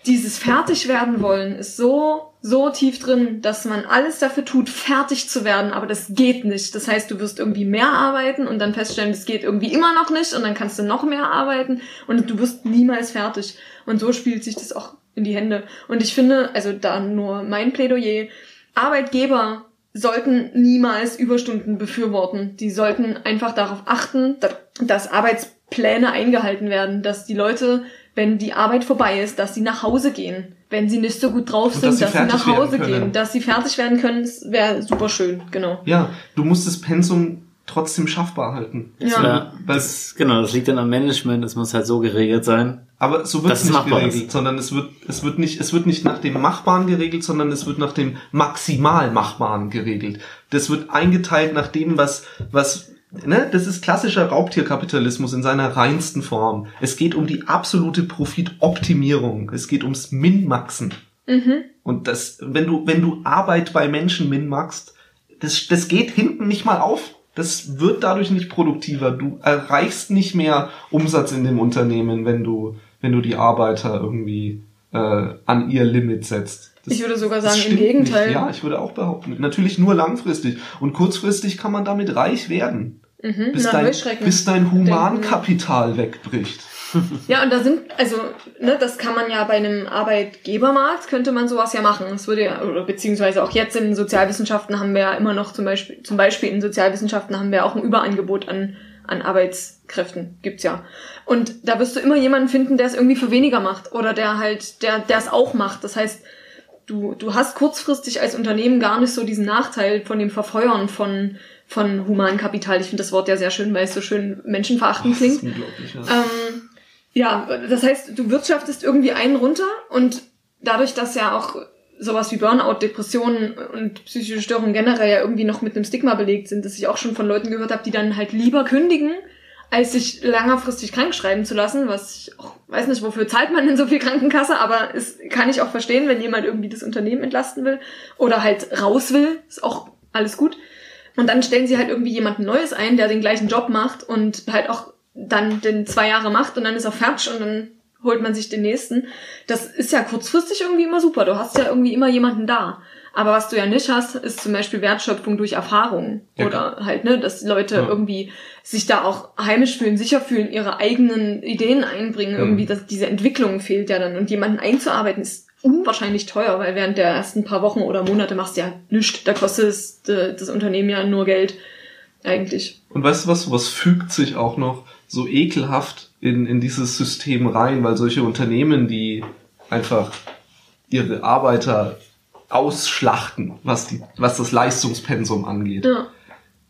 Dieses fertig werden wollen ist so, so tief drin, dass man alles dafür tut, fertig zu werden, aber das geht nicht. Das heißt, du wirst irgendwie mehr arbeiten und dann feststellen, das geht irgendwie immer noch nicht und dann kannst du noch mehr arbeiten und du wirst niemals fertig. Und so spielt sich das auch in die Hände. Und ich finde, also da nur mein Plädoyer, Arbeitgeber sollten niemals Überstunden befürworten. Die sollten einfach darauf achten, da- dass Arbeitspläne eingehalten werden, dass die Leute, wenn die Arbeit vorbei ist, dass sie nach Hause gehen. Wenn sie nicht so gut drauf sind,
dass
dass,
sie
sie nach Hause gehen. Dass sie fertig werden können, wäre super schön, genau.
Ja, du musst das Pensum trotzdem schaffbar halten.
Ja.
Ja,
Weil-
das, genau, das liegt dann am Management, es muss halt so geregelt sein.
Aber so wird es
es
nicht
machbar
geregelt,
ist.
sondern es wird, es wird nicht, es wird nicht nach dem Machbaren geregelt, sondern es wird nach dem maximal Machbaren geregelt. Das wird eingeteilt nach dem, was, was, ne, das ist klassischer Raubtierkapitalismus in seiner reinsten Form. Es geht um die absolute Profitoptimierung. Es geht ums Min-Maxen.
Mhm.
Und das, wenn du, wenn du Arbeit bei Menschen min-maxst, das, das geht hinten nicht mal auf. Das wird dadurch nicht produktiver. Du erreichst nicht mehr Umsatz in dem Unternehmen, wenn du, wenn du die Arbeiter irgendwie äh, an ihr Limit setzt. Das,
Ich würde sogar sagen, im Gegenteil.
Nicht. Ja, ich würde auch behaupten. Natürlich nur langfristig. Und kurzfristig kann man damit reich werden.
Mhm.
Bis, dein, bis dein Humankapital wegbricht.
Ja, und da sind, also, ne, das kann man ja bei einem Arbeitgebermarkt, könnte man sowas ja machen. Es würde ja, oder beziehungsweise auch jetzt in Sozialwissenschaften haben wir ja immer noch zum Beispiel, zum Beispiel in Sozialwissenschaften haben wir auch ein Überangebot an, an Arbeitskräften. Gibt's ja. Und da wirst du immer jemanden finden, der es irgendwie für weniger macht oder der halt, der, der es auch macht. Das heißt, du, du hast kurzfristig als Unternehmen gar nicht so diesen Nachteil von dem Verfeuern von, von Humankapital. Ich finde das Wort ja sehr schön, weil es so schön menschenverachtend
ist
klingt.
Ja.
Ähm, ja, das heißt, du wirtschaftest irgendwie einen runter und dadurch, dass ja auch sowas wie Burnout, Depressionen und psychische Störungen generell ja irgendwie noch mit einem Stigma belegt sind, dass ich auch schon von Leuten gehört habe, die dann halt lieber kündigen, als sich längerfristig krank schreiben zu lassen, was ich auch weiß nicht, wofür zahlt man denn so viel Krankenkasse, aber es kann ich auch verstehen, wenn jemand irgendwie das Unternehmen entlasten will oder halt raus will, ist auch alles gut. Und dann stellen sie halt irgendwie jemanden Neues ein, der den gleichen Job macht und halt auch dann den zwei Jahre macht und dann ist er fertig und dann holt man sich den nächsten. Das ist ja kurzfristig irgendwie immer super. Du hast ja irgendwie immer jemanden da. Aber was du ja nicht hast, ist zum Beispiel Wertschöpfung durch Erfahrung.
Ja,
Oder halt, ne, dass Leute
Ja.
irgendwie sich da auch heimisch fühlen, sicher fühlen, ihre eigenen Ideen einbringen.
Mhm.
Irgendwie, dass diese Entwicklung fehlt ja dann. Und jemanden einzuarbeiten ist unwahrscheinlich teuer, weil während der ersten paar Wochen oder Monate machst du ja nichts. Da kostet es, äh, das Unternehmen ja nur Geld. Eigentlich.
Und weißt du was, was fügt sich auch noch so ekelhaft in, in dieses System rein, weil solche Unternehmen, die einfach ihre Arbeiter ausschlachten, was, die, was das Leistungspensum angeht,
Ja.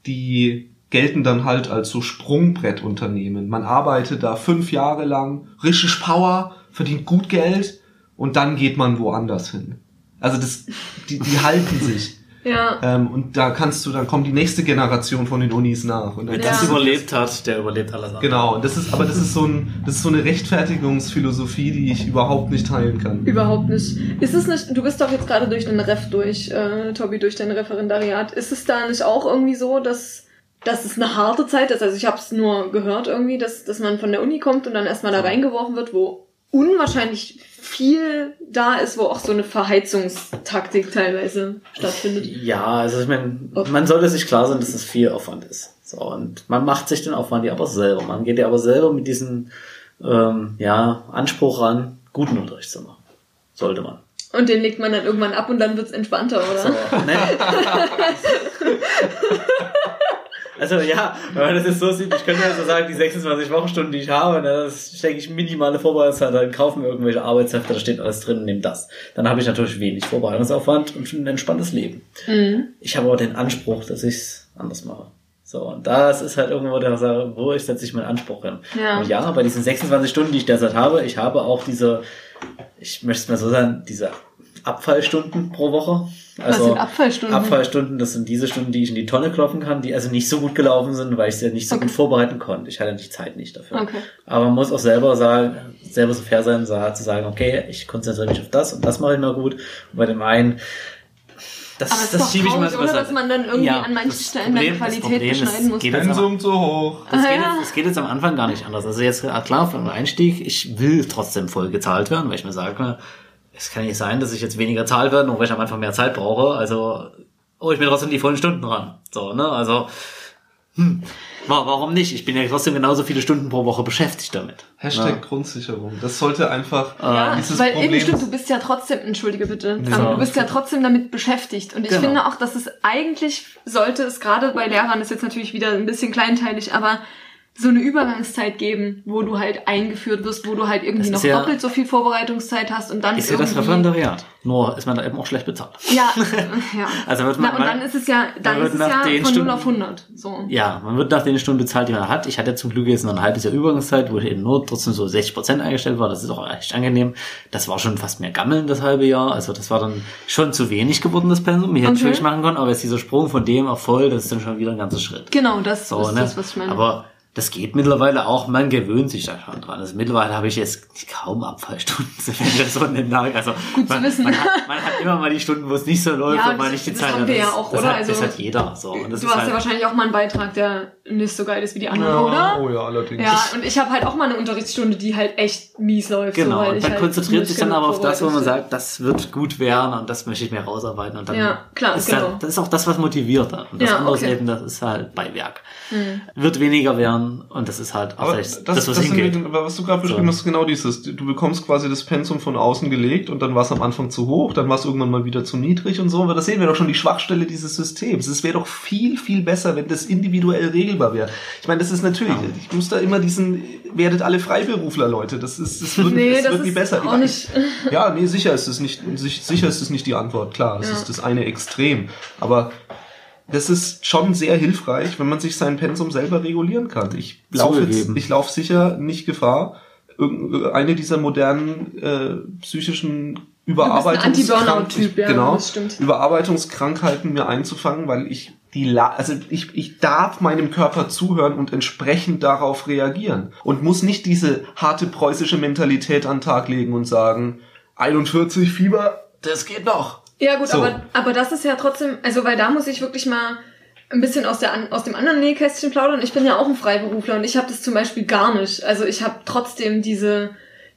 die gelten dann halt als so Sprungbrettunternehmen. Man arbeitet da fünf Jahre lang, richtig Power, verdient gut Geld und dann geht man woanders hin. Also das, die, die halten sich. *laughs*
Ja.
Ähm, und da kannst du, dann kommt die nächste Generation von den Unis nach. Und
Wer
Ja.
das überlebt hat, der überlebt alles andere.
Genau, und das ist, aber das ist so ein, das ist so eine Rechtfertigungsphilosophie, die ich überhaupt nicht teilen kann.
Überhaupt nicht. Ist es nicht, du bist doch jetzt gerade durch den Ref durch, äh, Tobi, durch dein Referendariat. Ist es da nicht auch irgendwie so, dass, dass es eine harte Zeit ist? Also ich habe es nur gehört irgendwie, dass, dass man von der Uni kommt und dann erstmal da reingeworfen wird, wo unwahrscheinlich viel da ist, wo auch so eine Verheizungstaktik teilweise stattfindet.
Ja, also ich meine, man sollte sich klar sein, dass es viel Aufwand ist. So, und man macht sich den Aufwand ja aber selber. Man geht ja aber selber mit diesem ähm, ja, Anspruch ran, guten Unterricht zu machen. Sollte man.
Und den legt man dann irgendwann ab und dann wird's entspannter, oder?
So, ne? *laughs* Also ja, wenn man das jetzt so sieht, ich könnte ja so sagen, die 26 Wochenstunden, die ich habe, das stecke ich minimale Vorbereitungszeit, dann kaufen wir irgendwelche Arbeitshefte, da steht alles drin, nimm das. Dann habe ich natürlich wenig Vorbereitungsaufwand und ein entspanntes Leben.
Mhm.
Ich habe aber den Anspruch, dass ich es anders mache. So, und das ist halt irgendwo der Sache, wo ich setze ich meinen Anspruch hin.
Ja.
Und ja, bei diesen 26 Stunden, die ich derzeit habe, ich habe auch diese, ich möchte es mal so sagen, diese Abfallstunden pro Woche. Also
Was sind Abfallstunden?
Abfallstunden, das sind diese Stunden, die ich in die Tonne klopfen kann, die also nicht so gut gelaufen sind, weil ich sie nicht so
Okay.
gut vorbereiten konnte. Ich hatte die Zeit nicht dafür.
Okay.
Aber man muss auch selber sagen, selber so fair sein, zu sagen, okay, ich konzentriere mich auf das und das mache ich mal gut. Und bei dem einen, das,
Aber es ist
das
doch
schiebe ich mal so
oder? Dass man dann irgendwie an manchen
das
Stellen dann
das
Qualität
Problem
beschneiden muss.
Geht jetzt
Pensum zu hoch.
das, geht
Ah,
jetzt,
ja.
das geht jetzt am Anfang gar nicht anders. Also jetzt ah, klar, für den Einstieg, ich will trotzdem voll gezahlt werden, weil ich mir sage, es kann nicht sein, dass ich jetzt weniger zahlt werde, nur weil ich am Anfang mehr Zeit brauche. Also hole ich mir trotzdem die vollen Stunden ran. So, ne? Also, hm, wa- warum nicht? Ich bin ja trotzdem genauso viele Stunden pro Woche beschäftigt damit.
Hashtag Grundsicherung. Das sollte einfach
Ja,
dieses
weil
Problem.
eben stimmt, du bist ja trotzdem, entschuldige bitte,
Ja.
aber du bist ja trotzdem damit beschäftigt. Und ich
Genau.
finde auch, dass es eigentlich sollte es gerade bei Lehrern, ist jetzt natürlich wieder ein bisschen kleinteilig, aber so eine Übergangszeit geben, wo du halt eingeführt wirst, wo du halt irgendwie noch
ja-
doppelt so viel Vorbereitungszeit hast und dann
Ist ja das. Referendariat. Nur ist man da eben auch schlecht bezahlt.
Ja, *laughs* ja.
Also wird man-
Na, und dann ist es ja, dann ist es ja von 0
Stunden-
auf 100. So.
Ja, man wird nach den Stunden bezahlt, die man hat. Ich hatte zum Glück jetzt noch ein halbes Jahr Übergangszeit, wo ich eben nur trotzdem so 60 Prozent eingestellt war. Das ist auch echt angenehm. Das war schon fast mehr Gammeln, das halbe Jahr. Also das war dann schon zu wenig geworden, das Pensum. Ich hätte
Okay.
natürlich machen können, aber jetzt dieser Sprung von dem auf voll, das ist dann schon wieder ein ganzer Schritt.
Genau, das
So,
ist
ne?
das, was ich meine.
Aber das geht mittlerweile auch, man gewöhnt sich da schon dran. Also mittlerweile habe ich jetzt kaum Abfallstunden, *laughs* wenn das so Nagel. Also
Gut zu
man,
wissen.
Man hat, man hat immer mal die Stunden, wo es nicht so läuft
Ja,
und man
das-
nicht die
das
Zeit
haben
hat.
wir ja
Das-
auch,
das
oder?
Hat, das
Also,
hat jeder. So. Und das
du
ist
hast
halt,
ja wahrscheinlich auch mal einen Beitrag, der nicht so geil ist wie die anderen,
ja,
oder?
oh ja, allerdings.
Ja, und ich habe halt auch mal eine Unterrichtsstunde, die halt echt mies läuft. so,
Genau,
weil
und man
halt
konzentriert sich dann aber auf das, wo man sagt, das wird gut werden und das möchte ich mir rausarbeiten. Und dann
Ja, klar,
ist
genau.
dann, das ist auch das, was motiviert. dann. Und das
Ja,
andere
okay.
ist eben, das ist halt Beiwerk. Wird weniger werden und das ist halt auch
das,
das, was
sind
hingeht.
was du gerade beschrieben
So.
hast, ist genau dieses. Du bekommst quasi das Pensum von außen gelegt und dann war es am Anfang zu hoch, dann war es irgendwann mal wieder zu niedrig und so. Aber das sehen wir doch schon die Schwachstelle dieses Systems. Es wäre doch viel, viel besser, wenn das individuell regelbar wäre. Ich meine, das ist natürlich, ich muss da immer diesen, werdet alle Freiberufler, Leute. Das ist, das wird, *laughs*
Nee,
das
das
wird nie besser.
auch nicht-
Ja, nee, sicher ist es nicht, sich- sicher ist es nicht die Antwort. Klar, das
Ja.
ist das eine Extrem. Aber das ist schon sehr hilfreich, wenn man sich sein Pensum selber regulieren kann. Ich laufe jetzt, ich laufe sicher nicht Gefahr, irgend- eine dieser modernen äh, psychischen Überarbeitungs
Anti-Burnout-Typ, ja,
genau. Überarbeitungskrankheiten mir einzufangen, weil ich die La also ich, ich darf meinem Körper zuhören und entsprechend darauf reagieren und muss nicht diese harte preußische Mentalität an den Tag legen und sagen 41 Fieber, das geht noch.
Ja gut,
So.
aber, aber das ist ja trotzdem, also weil da muss ich wirklich mal ein bisschen aus, der, aus dem anderen Nähkästchen plaudern. Ich bin ja auch ein Freiberufler und ich habe das zum Beispiel gar nicht. Also ich habe trotzdem diese,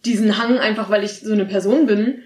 diesen Hang, einfach weil ich so eine Person bin,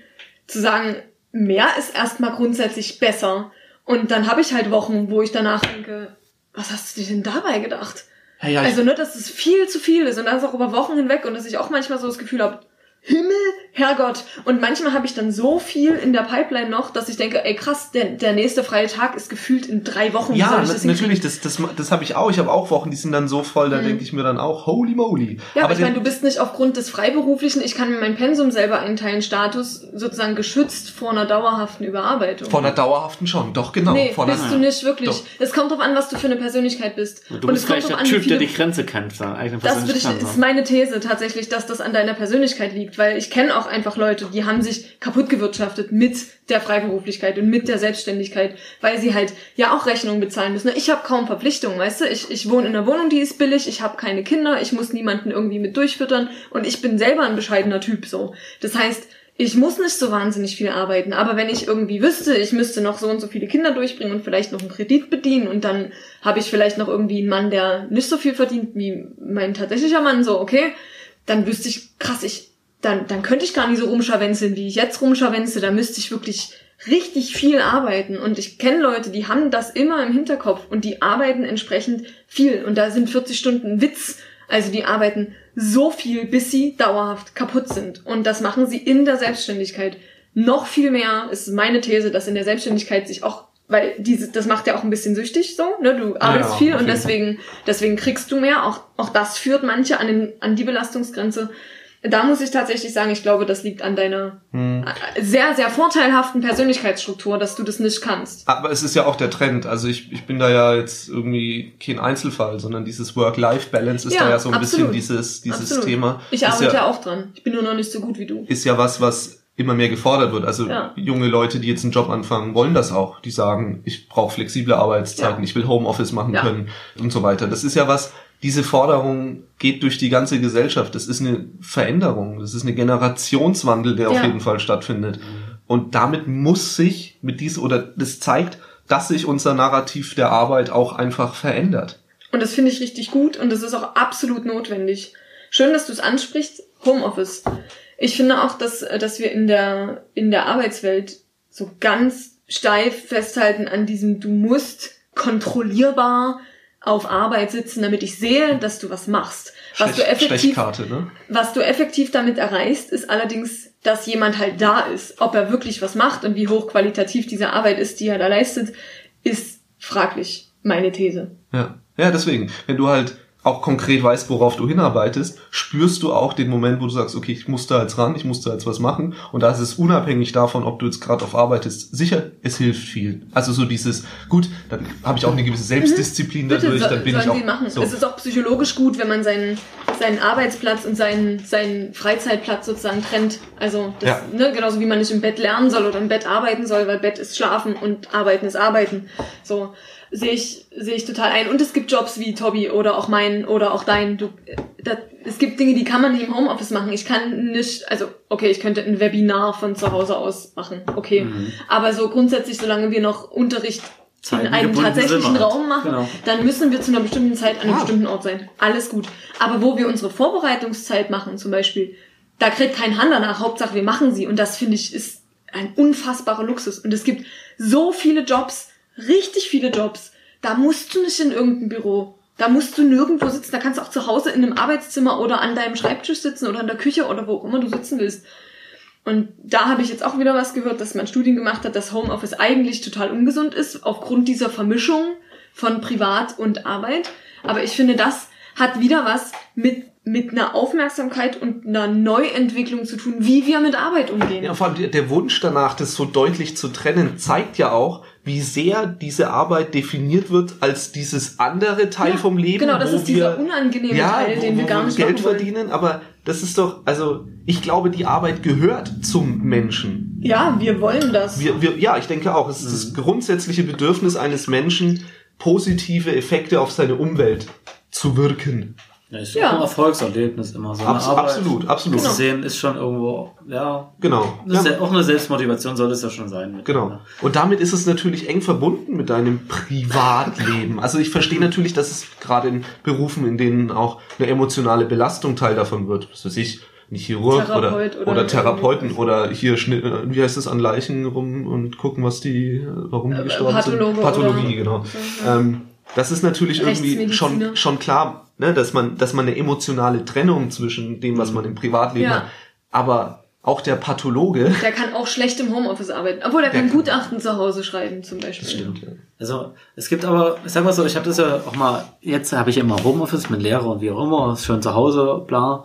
zu sagen, mehr ist erstmal grundsätzlich besser. Und dann habe ich halt Wochen, wo ich danach denke, was hast du dir denn dabei gedacht?
Ja, ja,
also, ne, dass es viel zu viel ist und das auch über Wochen hinweg und dass ich auch manchmal so das Gefühl habe, Himmel, Herrgott. Und manchmal habe ich dann so viel in der Pipeline noch, dass ich denke, ey krass, der, der nächste freie Tag ist gefühlt in drei Wochen. Wie
Ja,
soll ich
na,
das
natürlich, das, das, das habe ich auch. Ich habe auch Wochen, die sind dann so voll, da denke ich mir dann auch, holy moly.
Ja, aber ich meine, du bist nicht aufgrund des Freiberuflichen, ich kann mir mein Pensum selber einteilen, Status sozusagen geschützt vor einer dauerhaften Überarbeitung.
Von einer dauerhaften schon, doch genau.
nee,
von
bist
einer,
du nicht wirklich.
Doch.
Es kommt drauf an, was du für eine Persönlichkeit bist.
Du
Und
bist
es kommt
vielleicht der
an, wie
Typ, der die Grenze kennt, seine eigene
Das würde ich, ist meine These tatsächlich, dass das an deiner Persönlichkeit liegt, weil ich kenne auch einfach Leute, die haben sich kaputt gewirtschaftet mit der Freiberuflichkeit und mit der Selbstständigkeit, weil sie halt ja auch Rechnungen bezahlen müssen. Ich habe kaum Verpflichtungen, weißt du? Ich, ich wohne in einer Wohnung, die ist billig, ich habe keine Kinder, ich muss niemanden irgendwie mit durchfüttern und ich bin selber ein bescheidener Typ so. Das heißt, ich muss nicht so wahnsinnig viel arbeiten, aber wenn ich irgendwie wüsste, ich müsste noch so und so viele Kinder durchbringen und vielleicht noch einen Kredit bedienen und dann habe ich vielleicht noch irgendwie einen Mann, der nicht so viel verdient wie mein tatsächlicher Mann, so, okay, dann wüsste ich, krass, ich, dann, dann könnte ich gar nicht so rumscharwenzeln, wie ich jetzt rumscharwenze, da müsste ich wirklich richtig viel arbeiten und ich kenne Leute, die haben das immer im Hinterkopf und die arbeiten entsprechend viel und da sind 40 Stunden Witz, also die arbeiten so viel, bis sie dauerhaft kaputt sind. Und das machen sie in der Selbstständigkeit. Noch viel mehr ist meine These, dass in der Selbstständigkeit sich auch, weil diese, das macht ja auch ein bisschen süchtig so, ne? Du arbeitest
Ja,
viel und deswegen, deswegen kriegst du mehr. Auch, auch das führt manche an, den, an die Belastungsgrenze. Da muss ich tatsächlich sagen, ich glaube, das liegt an deiner
Hm.
äh, sehr, sehr vorteilhaften Persönlichkeitsstruktur, dass du das nicht kannst.
Aber es ist ja auch der Trend. Also ich, ich bin da ja jetzt irgendwie kein Einzelfall, sondern dieses Work-Life-Balance ist
Ja,
da ja so ein
absolut.
bisschen dieses, dieses
Absolut.
Thema.
Ich arbeite
ja,
auch dran. Ich bin nur noch nicht so gut wie du.
ist ja was, was immer mehr gefordert wird. Also
Ja.
junge Leute, die jetzt einen Job anfangen, wollen das auch. Die sagen, ich brauche flexible Arbeitszeiten,
Ja.
ich will Homeoffice machen
Ja.
können und so weiter. Das ist ja was, diese Forderung geht durch die ganze Gesellschaft. Das ist eine Veränderung, das ist eine Generationswandel, der auf
Ja.
jeden Fall stattfindet. Und damit muss sich mit dies oder das zeigt, dass sich unser Narrativ der Arbeit auch einfach verändert.
Und das finde ich richtig gut und das ist auch absolut notwendig. Schön, dass du es ansprichst, Homeoffice. Ich finde auch, dass, äh, dass wir in der, in der Arbeitswelt so ganz steif festhalten an diesem, du musst kontrollierbar auf Arbeit sitzen, damit ich sehe, dass du was machst. Was du effektiv,
ne?
was du effektiv damit erreichst, ist allerdings, dass jemand halt da ist. Ob er wirklich was macht und wie hochqualitativ diese Arbeit ist, die er da leistet, ist fraglich. Meine These.
Ja. Ja, deswegen, wenn du halt auch konkret weißt, worauf du hinarbeitest, spürst du auch den Moment, wo du sagst, okay, ich muss da jetzt ran, ich muss da jetzt was machen. Und da ist es unabhängig davon, ob du jetzt gerade auf arbeitest. Sicher, es hilft viel. Also so dieses, gut, dann habe ich auch eine gewisse Selbstdisziplin
Mhm. Bitte,
dadurch,
so,
dann bin ich auch
sie machen.
so.
Es ist auch psychologisch gut, wenn man seinen, seinen Arbeitsplatz und seinen, seinen Freizeitplatz sozusagen trennt. Also das,
Ja.
ne, genauso wie man nicht im Bett lernen soll oder im Bett arbeiten soll, weil Bett ist Schlafen und Arbeiten ist Arbeiten. So sehe ich, sehe ich total ein. Und es gibt Jobs wie Tobi oder auch meinen oder auch dein. Du, das, es gibt Dinge, die kann man nicht im Homeoffice machen. Ich kann nicht, also okay, ich könnte ein Webinar von zu Hause aus machen, okay. Aber so grundsätzlich, solange wir noch Unterricht in einem tatsächlichen
halt.
Raum machen,
Genau.
dann müssen wir zu einer bestimmten Zeit an einem
Ah.
bestimmten Ort sein. Alles gut. Aber wo wir unsere Vorbereitungszeit machen, zum Beispiel, da kriegt kein Hand danach. Hauptsache, wir machen sie. Und das finde ich ist ein unfassbarer Luxus. Und es gibt so viele Jobs, richtig viele Jobs. Da musst du nicht in irgendein Büro. Da musst du nirgendwo sitzen. Da kannst du auch zu Hause in einem Arbeitszimmer oder an deinem Schreibtisch sitzen oder in der Küche oder wo auch immer du sitzen willst. Und da habe ich jetzt auch wieder was gehört, dass man Studien gemacht hat, dass Homeoffice eigentlich total ungesund ist, aufgrund dieser Vermischung von Privat und Arbeit. Aber ich finde, das hat wieder was mit, mit einer Aufmerksamkeit und einer Neuentwicklung zu tun, wie wir mit Arbeit umgehen.
Ja, vor allem der- Wunsch danach, das so deutlich zu trennen, zeigt ja auch, wie sehr diese Arbeit definiert wird als dieses andere Teil
Ja,
vom Leben.
genau, das
wo
ist dieser
wir-
unangenehme Teil, den wir gar nicht
Geld verdienen, aber das ist doch, also ich glaube, die Arbeit gehört zum Menschen.
Ja, wir wollen das.
Wir, wir, ja, ich denke auch, es ist das grundsätzliche Bedürfnis eines Menschen, positive Effekte auf seine Umwelt zu wirken.
Ja, ist
Ja.
ein Erfolgserlebnis immer so. eine
Abs
Arbeit
absolut, absolut.
Zu sehen ist schon irgendwo, ja.
Genau. Ja.
Auch eine Selbstmotivation soll es ja schon sein.
Genau. Und damit ist es natürlich eng verbunden mit deinem Privatleben. Also ich verstehe natürlich, dass es gerade in Berufen, in denen auch eine emotionale Belastung Teil davon wird, was weiß ich, ein Chirurg oder,
Therapeut
oder,
oder
Therapeuten
irgendwie.
oder hier, Schnitt, wie heißt es, an Leichen rum und gucken, was die, äh, warum die
Äh,
gestorben
Pathologe
sind. Pathologie,
oder-
genau.
ja.
Ähm, das ist natürlich irgendwie schon, schon klar, ne, dass man, dass man eine emotionale Trennung zwischen dem, was man im Privatleben
Ja.
hat, aber auch der Pathologe, *laughs*
Der kann auch schlecht im Homeoffice arbeiten. Obwohl, er kann
kann-
Gutachten zu Hause schreiben, zum Beispiel.
stimmt, ja.
Also es gibt aber, ich sag mal so, ich habe das ja auch mal, jetzt habe ich immer Homeoffice mit Lehrer und wie auch immer, ist schon zu Hause, bla.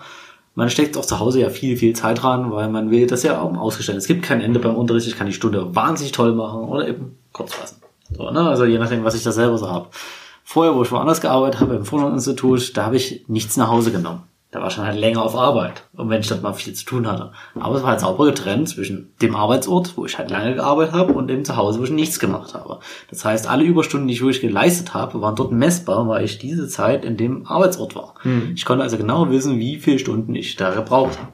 Man steckt auch zu Hause ja viel, viel Zeit dran, weil man will das ja auch ausgestellt. Es gibt kein Ende beim Unterricht, ich kann die Stunde wahnsinnig toll machen oder eben kurz fassen. So, ne? Also je nachdem, was ich da selber so habe. Vorher, wo ich woanders gearbeitet habe, im Vorlandinstitut, da habe ich nichts nach Hause genommen. Da war ich schon halt länger auf Arbeit. Und wenn ich dort mal viel zu tun hatte. Aber es war halt sauber getrennt zwischen dem Arbeitsort, wo ich halt lange gearbeitet habe, und dem Zuhause, wo ich nichts gemacht habe. Das heißt, alle Überstunden, die ich wirklich geleistet habe, waren dort messbar, weil ich diese Zeit in dem Arbeitsort war. Ich konnte also genau wissen, wie viele Stunden ich da gebraucht habe.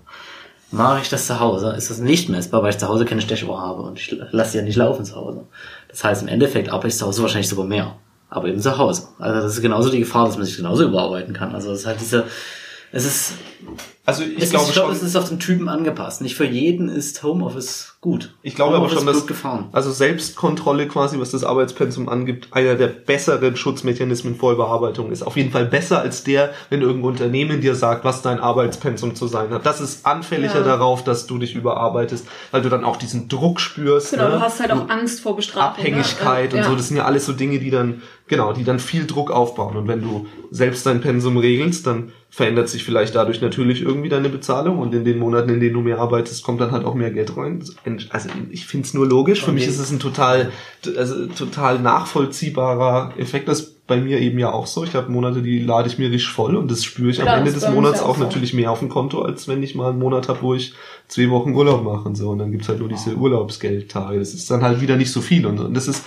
Mache ich das zu Hause, ist das nicht messbar, weil ich zu Hause keine Stechuhr habe und ich lasse sie ja nicht laufen zu Hause. Das heißt, im Endeffekt arbeite ich zu Hause wahrscheinlich sogar mehr. Aber eben zu Hause. Also das ist genauso die Gefahr, dass man sich genauso überarbeiten kann. Also es ist halt diese, es ist,
Also ich
es
glaube
ist, ich glaube,
schon,
es ist auf den Typen angepasst. Nicht für jeden ist Homeoffice gut.
Ich glaube aber
Homeoffice
schon,
ist
dass also Selbstkontrolle quasi, was das Arbeitspensum angibt, einer der besseren Schutzmechanismen vor Überarbeitung ist. Auf jeden Fall besser als der, wenn irgendein Unternehmen dir sagt, was dein Arbeitspensum zu sein hat. Das ist anfälliger
Ja.
darauf, dass du dich überarbeitest, weil du dann auch diesen Druck spürst.
Genau,
ne?
du hast halt auch Angst vor Bestrafung.
Abhängigkeit
ne?
und
Ja.
so, das sind ja alles so Dinge, die dann, genau, die dann viel Druck aufbauen. Und wenn du selbst dein Pensum regelst, dann verändert sich vielleicht dadurch natürlich irgendwie deine Bezahlung und in den Monaten, in denen du mehr arbeitest, kommt dann halt auch mehr Geld rein. Also ich finde es nur logisch. Für
Okay.
mich ist es ein total, also total nachvollziehbarer Effekt. Das ist bei mir eben ja auch so. Ich habe Monate, die lade ich mir richtig voll und das spüre ich
Klar,
am Ende des Monats auch
auch so.
natürlich mehr auf dem Konto, als wenn ich mal einen Monat habe, wo ich zwei Wochen Urlaub machen, so, und dann gibt's halt nur diese Urlaubsgeldtage. Das ist dann halt wieder nicht so viel und, und das ist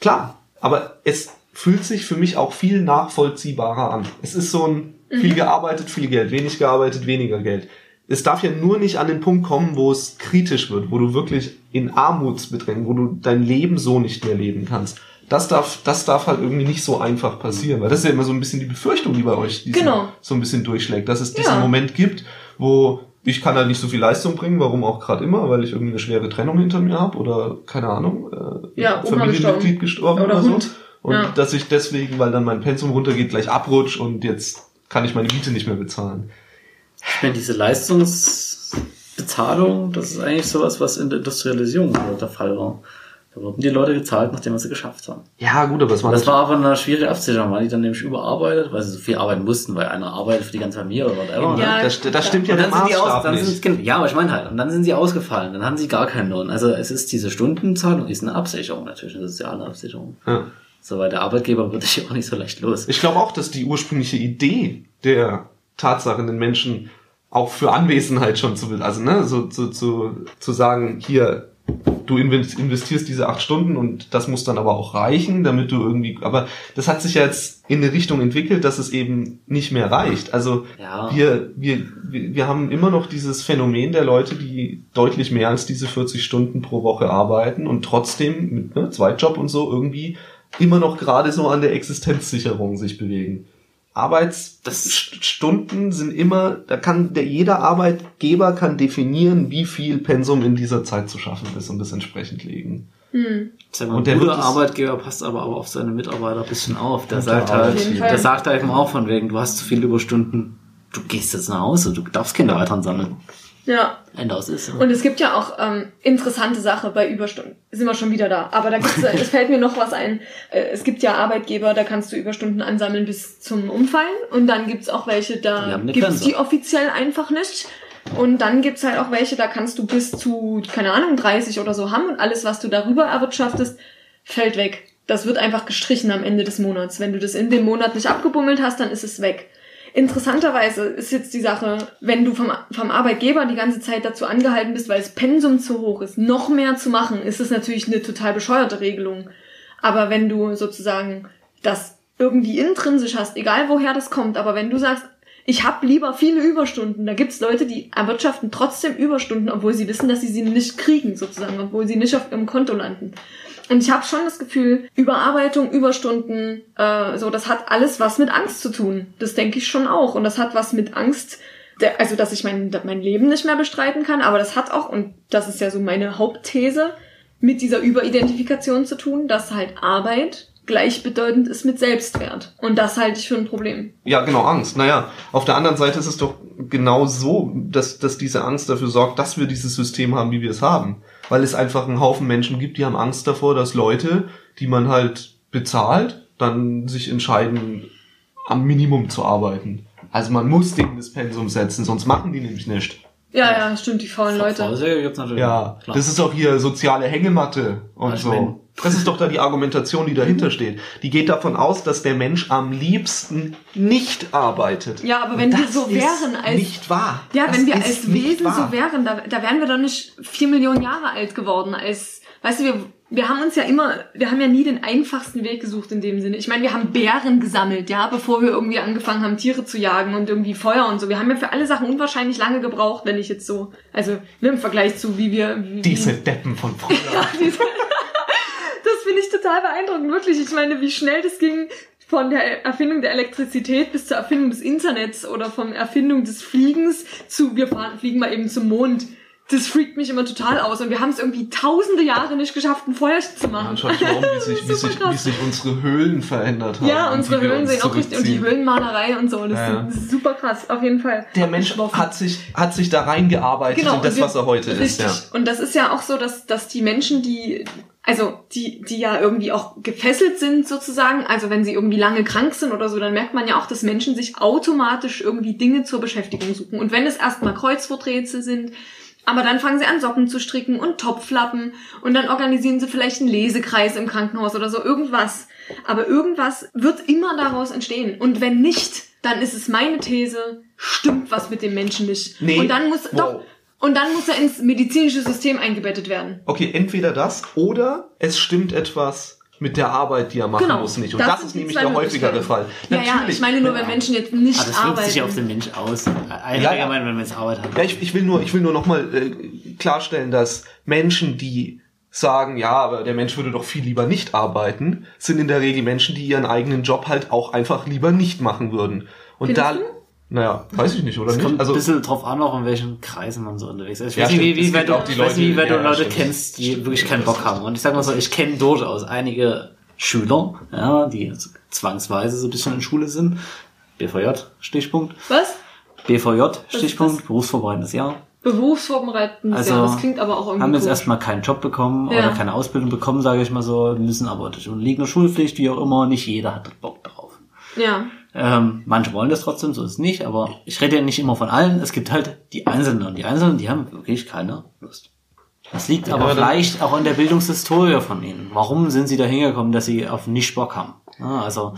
klar. Aber es fühlt sich für mich auch viel nachvollziehbarer an. Es ist so ein viel gearbeitet, viel Geld, wenig gearbeitet, weniger Geld. Es darf ja nur nicht an den Punkt kommen, wo es kritisch wird, wo du wirklich in Armutsbedrängung, wo du dein Leben so nicht mehr leben kannst. Das darf, das darf halt irgendwie nicht so einfach passieren, weil das ist ja immer so ein bisschen die Befürchtung, die bei euch diesen,
Genau.
so ein bisschen durchschlägt, dass es diesen
Ja.
Moment gibt, wo ich kann halt nicht so viel Leistung bringen, warum auch gerade immer, weil ich irgendwie eine schwere Trennung hinter mir habe oder keine Ahnung, äh,
Ja,
Familienmitglied gestorben oder,
Oder
so. Und
Ja.
dass ich deswegen, weil dann mein Pensum runtergeht, gleich abrutsch und jetzt kann ich meine Miete nicht mehr bezahlen.
Ich meine, diese Leistungsbezahlung, das ist eigentlich sowas, was in der Industrialisierung der Fall war. Da wurden die Leute gezahlt, nachdem sie geschafft haben.
Ja, gut, aber es war
Das war aber eine schwierige Absicherung, weil die dann nämlich überarbeitet, weil sie so viel arbeiten mussten, weil einer arbeitet für die ganze Familie oder whatever.
ja,
Ja,
das, das stimmt ja
Und
der
dann sind die aus, dann
nicht.
sind, ja, aber ich meine halt, und dann sind sie ausgefallen, dann haben sie gar keinen Lohn. Also es ist diese Stundenzahlung, ist eine Absicherung natürlich, eine soziale Absicherung.
Ja.
So, weil der Arbeitgeber wird dich auch nicht so leicht los.
Ich glaube auch, dass die ursprüngliche Idee der Tatsache, den Menschen auch für Anwesenheit schon zu, also ne, so, so, zu, zu sagen, hier, du invest- investierst diese acht Stunden und das muss dann aber auch reichen, damit du irgendwie, aber das hat sich ja jetzt in eine Richtung entwickelt, dass es eben nicht mehr reicht. Also
Ja.
wir, wir, wir wir haben immer noch dieses Phänomen der Leute, die deutlich mehr als diese 40 Stunden pro Woche arbeiten und trotzdem mit ne, Zweitjob und so irgendwie immer noch gerade so an der Existenzsicherung sich bewegen. Arbeitsstunden sind immer, da kann der jeder Arbeitgeber kann definieren, wie viel Pensum in dieser Zeit zu schaffen ist und das entsprechend legen.
Mal,
Und der das-
Arbeitgeber passt aber auch auf seine Mitarbeiter ein bisschen auf. Der sagt halt, der sagt halt eben auch von wegen, du hast zu viele Überstunden, du gehst jetzt nach Hause, du darfst Kinder weiter sammeln.
Ja.
Ende aus ist.
Und es gibt ja auch ähm, interessante Sache bei Überstunden. Sind wir schon wieder da. Aber da gibt's, *laughs* es fällt mir noch was ein. Äh, Es gibt ja Arbeitgeber, da kannst du Überstunden ansammeln bis zum Umfallen. Und dann gibt's auch welche, da gibt's die offiziell einfach nicht. Und dann gibt's halt auch welche, da kannst du bis zu, keine Ahnung, 30 oder so haben. Und alles, was du darüber erwirtschaftest, fällt weg. Das wird einfach gestrichen am Ende des Monats. Wenn du das in dem Monat nicht abgebummelt hast, dann ist es weg. Interessanterweise ist jetzt die Sache, wenn du vom, vom Arbeitgeber die ganze Zeit dazu angehalten bist, weil das Pensum zu hoch ist, noch mehr zu machen, ist es natürlich eine total bescheuerte Regelung. Aber wenn du sozusagen das irgendwie intrinsisch hast, egal woher das kommt, aber wenn du sagst, ich habe lieber viele Überstunden, da gibt's Leute, die erwirtschaften trotzdem Überstunden, obwohl sie wissen, dass sie sie nicht kriegen, sozusagen, obwohl sie nicht auf ihrem Konto landen. Und ich habe schon das Gefühl, Überarbeitung, Überstunden, äh, so, das hat alles was mit Angst zu tun. Das denke ich schon auch. Und das hat was mit Angst, der, also dass ich mein, mein Leben nicht mehr bestreiten kann, aber das hat auch, und das ist ja so meine Hauptthese, mit dieser Überidentifikation zu tun, dass halt Arbeit gleichbedeutend ist mit Selbstwert. Und das halte ich für ein Problem.
Ja, genau, Angst. Naja, auf der anderen Seite ist es doch genau so, dass, dass diese Angst dafür sorgt, dass wir dieses System haben, wie wir es haben. Weil es einfach einen Haufen Menschen gibt, die haben Angst davor, dass Leute, die man halt bezahlt, dann sich entscheiden, am Minimum zu arbeiten. Also man muss denen das Pensum setzen, sonst machen die nämlich nicht.
Ja, ja, stimmt, die faulen Leute.
Ja, das ist auch hier soziale Hängematte und
Ich
so. Das ist doch da die Argumentation, die dahinter steht. Die geht davon aus, dass der Mensch am liebsten nicht arbeitet.
Ja, aber wenn wir
das
so wären als-
nicht wahr.
Ja,
Das
wenn wir als Wesen
wahr.
so wären, da, da wären wir doch nicht vier Millionen Jahre alt geworden. Als, weißt du, wir, wir haben uns ja immer, wir haben ja nie den einfachsten Weg gesucht in dem Sinne. Ich meine, wir haben Bären gesammelt, ja, bevor wir irgendwie angefangen haben, Tiere zu jagen und irgendwie Feuer und so. Wir haben ja für alle Sachen unwahrscheinlich lange gebraucht, wenn ich jetzt so, also ne, im Vergleich zu wie wir. Wie,
Diese Deppen von früher. *laughs*
diese- das finde ich total beeindruckend, wirklich. Ich meine, wie schnell das ging von der Erfindung der Elektrizität bis zur Erfindung des Internets oder von Erfindung des Fliegens zu wir fahren, fliegen mal eben zum Mond. Das freakt mich immer total aus. Und wir haben es irgendwie tausende Jahre nicht geschafft, ein Feuerchen zu
Ja,
machen.
schaut mal um, wie sich, *laughs* wie,
Super
sich,
krass.
wie sich unsere Höhlen verändert haben.
Ja, unsere Höhlen sehen auch richtig und die. Höhlenmalerei und so. Das,
Ja, ja.
ist, das ist super krass, auf jeden Fall.
Der Mensch hat sich, hat sich da reingearbeitet in das,
Genau, und wir-
was er heute ist.
Richtig.
Ja.
Und das ist ja auch so, dass, dass die Menschen, die, also die, die ja irgendwie auch gefesselt sind sozusagen, also wenn sie irgendwie lange krank sind oder so, dann merkt man ja auch, dass Menschen sich automatisch irgendwie Dinge zur Beschäftigung suchen. Und wenn es erstmal Kreuzworträtsel sind, aber dann fangen sie an, Socken zu stricken und Topflappen und dann organisieren sie vielleicht einen Lesekreis im Krankenhaus oder so, irgendwas. Aber irgendwas wird immer daraus entstehen. Und wenn nicht, dann ist es meine These, stimmt was mit dem Menschen nicht.
Nee.
Und dann muss,
Wow.
doch, Und dann muss er ins medizinische System eingebettet werden.
Okay, entweder das oder es stimmt etwas mit der Arbeit, die er machen
Genau.
muss, nicht. Und
Das
das, ist nämlich der häufigere Fall.
Ja, ja, ich meine nur, wenn Menschen jetzt nicht
Aber das wirkt
arbeiten.
sich auf den Mensch aus. Allgemein,
Ja, ja.
wenn man jetzt Arbeit hat.
Ja, ich, ich will nur, ich will nur nochmal äh, klarstellen, dass Menschen, die sagen, ja, aber der Mensch würde doch viel lieber nicht arbeiten, sind in der Regel Menschen, die ihren eigenen Job halt auch einfach lieber nicht machen würden. Und
Findest
da,
du?
Naja, weiß ich nicht, oder
Es
nicht?
kommt
Also,
ein bisschen drauf an, auch in welchen Kreisen man so unterwegs ist. Ich
Ja,
weiß nicht, wie,
stimmt.
Wie weit du,
auch die
ich weiß nicht, wie
Leute-
weit du
ja,
Leute
stimmt.
kennst, die wirklich keinen Bock haben. Und ich sag mal so, ich kenne durchaus einige Schüler, ja, die jetzt zwangsweise so ein bisschen in Schule sind. BVJ, Stichpunkt.
Was?
BVJ, Stichpunkt, berufsvorbereitendes Jahr.
Berufsvorbereitendes
Also,
Jahr. Das klingt aber auch irgendwie
Haben jetzt erstmal keinen Job bekommen
Ja.
oder keine Ausbildung bekommen, sage ich mal so, müssen aber durch unterliegende Schulpflicht, wie auch immer, nicht jeder hat Bock drauf.
Ja.
Ähm, manche wollen das trotzdem, so ist es nicht, aber ich rede ja nicht immer von allen. Es gibt halt die Einzelnen und die Einzelnen, die haben wirklich keine Lust. Das liegt aber
aber dann-
vielleicht auch an der Bildungshistorie von ihnen. Warum sind sie da hingekommen, dass sie auf nicht Bock haben? Ja, also,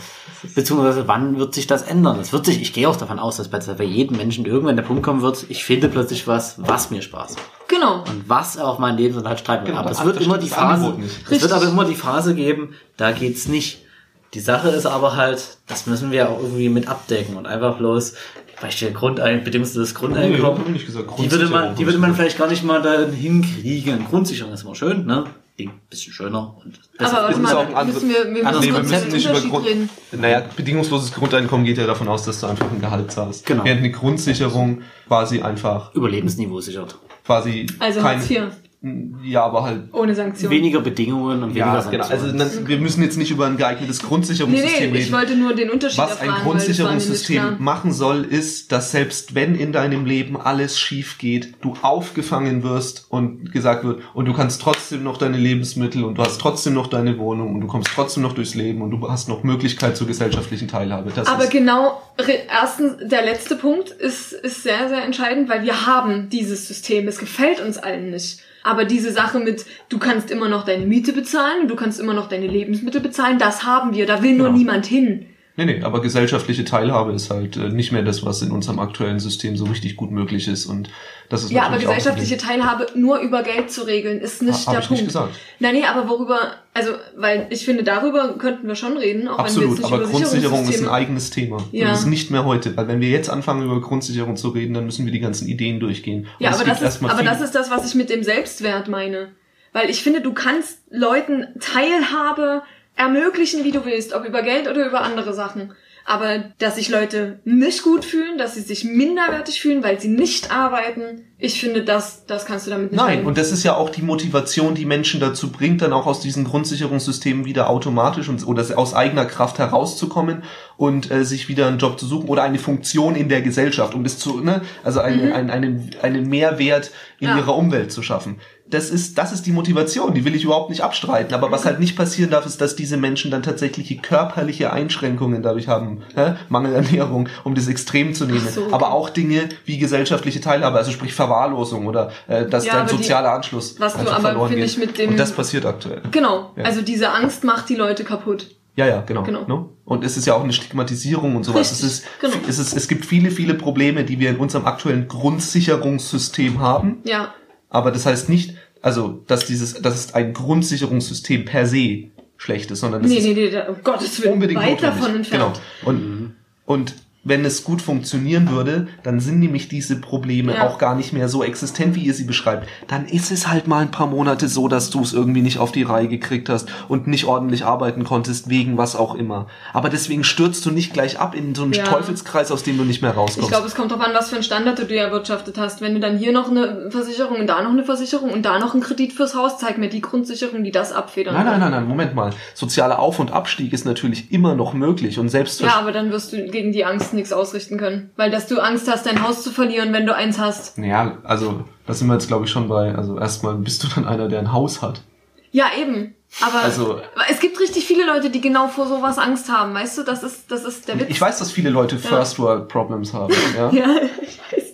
beziehungsweise wann wird sich das ändern? Das wird sich, ich gehe auch davon aus, dass bei bei jedem Menschen irgendwann der Punkt kommen wird, ich finde plötzlich was, was mir Spaß macht.
Genau.
Und was auf mein Lebensunterhalt streiten.
Genau,
aber es wird immer die Phase, es wird aber immer die Phase geben, da geht's nicht. Die Sache ist aber halt, das müssen wir auch irgendwie mit abdecken und einfach bloß, Beispiel Grundein, bedingungsloses
Nee,
Grundeinkommen.
ich nicht gesagt.
die würde man, die würde man vielleicht gar nicht mal da hinkriegen. Grundsicherung ist immer schön, ne? Ding, bisschen schöner und besser.
Aber warte
ist auch ein
mal,
anderes-
müssen wir, wir müssen
Nee, wir müssen nicht über Grund,
reden.
naja, bedingungsloses Grundeinkommen geht ja davon aus, dass du einfach ein Gehalt zahlst.
Genau.
Während eine Grundsicherung quasi einfach,
Überlebensniveau sichert.
quasi
Also
kein,
Hartz IV,
ja, aber halt
ohne Sanktion.
Weniger Bedingungen und weniger
Ja, genau. Also
Sanktionen.
dann, wir müssen jetzt nicht über ein geeignetes
Nee,
Grundsicherungssystem
nee, ich
reden.
wollte nur den Unterschied
Was ein
mir nicht
Grundsicherungssystem machen soll, ist, dass selbst wenn in deinem Leben alles schief geht, du aufgefangen wirst und gesagt wird, und du kannst trotzdem noch deine Lebensmittel und du hast trotzdem noch deine Wohnung und du kommst trotzdem noch durchs Leben und du hast noch Möglichkeit zur gesellschaftlichen Teilhabe. Das
Aber
ist,
genau, erstens, der letzte Punkt ist, ist sehr, sehr entscheidend, weil wir haben dieses System. Es gefällt uns allen nicht. Aber diese Sache mit, du kannst immer noch deine Miete bezahlen, du kannst immer noch deine Lebensmittel bezahlen, das haben wir. Da will nur
Genau.
niemand hin.
Nee, nee, aber gesellschaftliche Teilhabe ist halt äh, nicht mehr das, was in unserem aktuellen System so richtig gut möglich ist und das ist
Ja, aber gesellschaftliche Teilhabe nur über Geld zu regeln, ist nicht
Ha-
der
ich
Punkt.
nicht gesagt.
Nein, nee, aber worüber, also, weil ich finde, darüber könnten wir schon reden, auch wenn wir
Absolut,
jetzt nicht
aber
über
Grundsicherung ist ein eigenes Thema.
Ja.
Und das ist nicht mehr heute, weil wenn wir jetzt anfangen über Grundsicherung zu reden, dann müssen wir die ganzen Ideen durchgehen. Und
Ja, aber, das ist, aber das ist das, was ich mit dem Selbstwert meine. Weil ich finde, du kannst Leuten Teilhabe ermöglichen, wie du willst, ob über Geld oder über andere Sachen. Aber dass sich Leute nicht gut fühlen, dass sie sich minderwertig fühlen, weil sie nicht arbeiten, ich finde, das, das kannst du damit nicht
Nein,
rein.
und das ist ja auch die Motivation, die Menschen dazu bringt, dann auch aus diesen Grundsicherungssystemen wieder automatisch und, oder aus eigener Kraft herauszukommen und äh, sich wieder einen Job zu suchen oder eine Funktion in der Gesellschaft, um das zu, ne, also eine, einen, einen, einen Mehrwert in
Mhm. Ja.
ihrer Umwelt zu schaffen. Das ist, das ist die Motivation, die will ich überhaupt nicht abstreiten. Aber was halt nicht passieren darf, ist, dass diese Menschen dann tatsächliche körperliche Einschränkungen dadurch haben. Hä? Mangelernährung, um das Extrem zu nehmen.
So, okay.
Aber auch Dinge wie gesellschaftliche Teilhabe, also sprich Verwahrlosung oder äh, dass
Ja,
dein
aber die-
sozialer Anschluss
was du aber,
verloren
finde
geht.
ich, mit dem-
Und das passiert aktuell.
Genau,
Ja.
also diese Angst macht die Leute kaputt.
Ja, ja, genau.
Genau.
Ne? Und es ist ja auch eine Stigmatisierung und sowas. Es,
Richtig,
ist,
genau.
es, ist, es gibt viele, viele Probleme, die wir in unserem aktuellen Grundsicherungssystem haben.
Ja,
Aber das heißt nicht, also, dass dieses, dass es ein Grundsicherungssystem per se schlecht ist, sondern es
nee,
ist
nee, nee, da, um Gottes Willen,
unbedingt
weit
notwendig.
davon entfernt.
Genau. Und, und wenn es gut funktionieren würde, dann sind nämlich diese Probleme
Ja.
auch gar nicht mehr so existent, wie ihr sie beschreibt. Dann ist es halt mal ein paar Monate so, dass du es irgendwie nicht auf die Reihe gekriegt hast und nicht ordentlich arbeiten konntest, wegen was auch immer. Aber deswegen stürzt du nicht gleich ab in so einen
Ja.
Teufelskreis, aus dem du nicht mehr rauskommst.
Ich glaube, es kommt darauf an, was für einen Standard du dir erwirtschaftet hast. Wenn du dann hier noch eine Versicherung und da noch eine Versicherung und da noch einen Kredit fürs Haus, zeig mir die Grundsicherung, die das abfedern
nein, nein, nein, nein, Moment mal. Sozialer Auf- und Abstieg ist natürlich immer noch möglich und selbst
Ja, aber dann wirst du gegen die Angst nichts ausrichten können. Weil dass du Angst hast, dein Haus zu verlieren, wenn du eins hast.
Ja, also, da sind wir jetzt, glaube ich, schon bei, also erstmal bist du dann einer, der ein Haus hat.
Ja, eben. Aber
Also-
es gibt richtig viele Leute, die genau vor sowas Angst haben. Weißt du, das ist, das ist der Witz.
Ich weiß, dass viele Leute First World Problems haben. *laughs* Ja?
ja, ich weiß.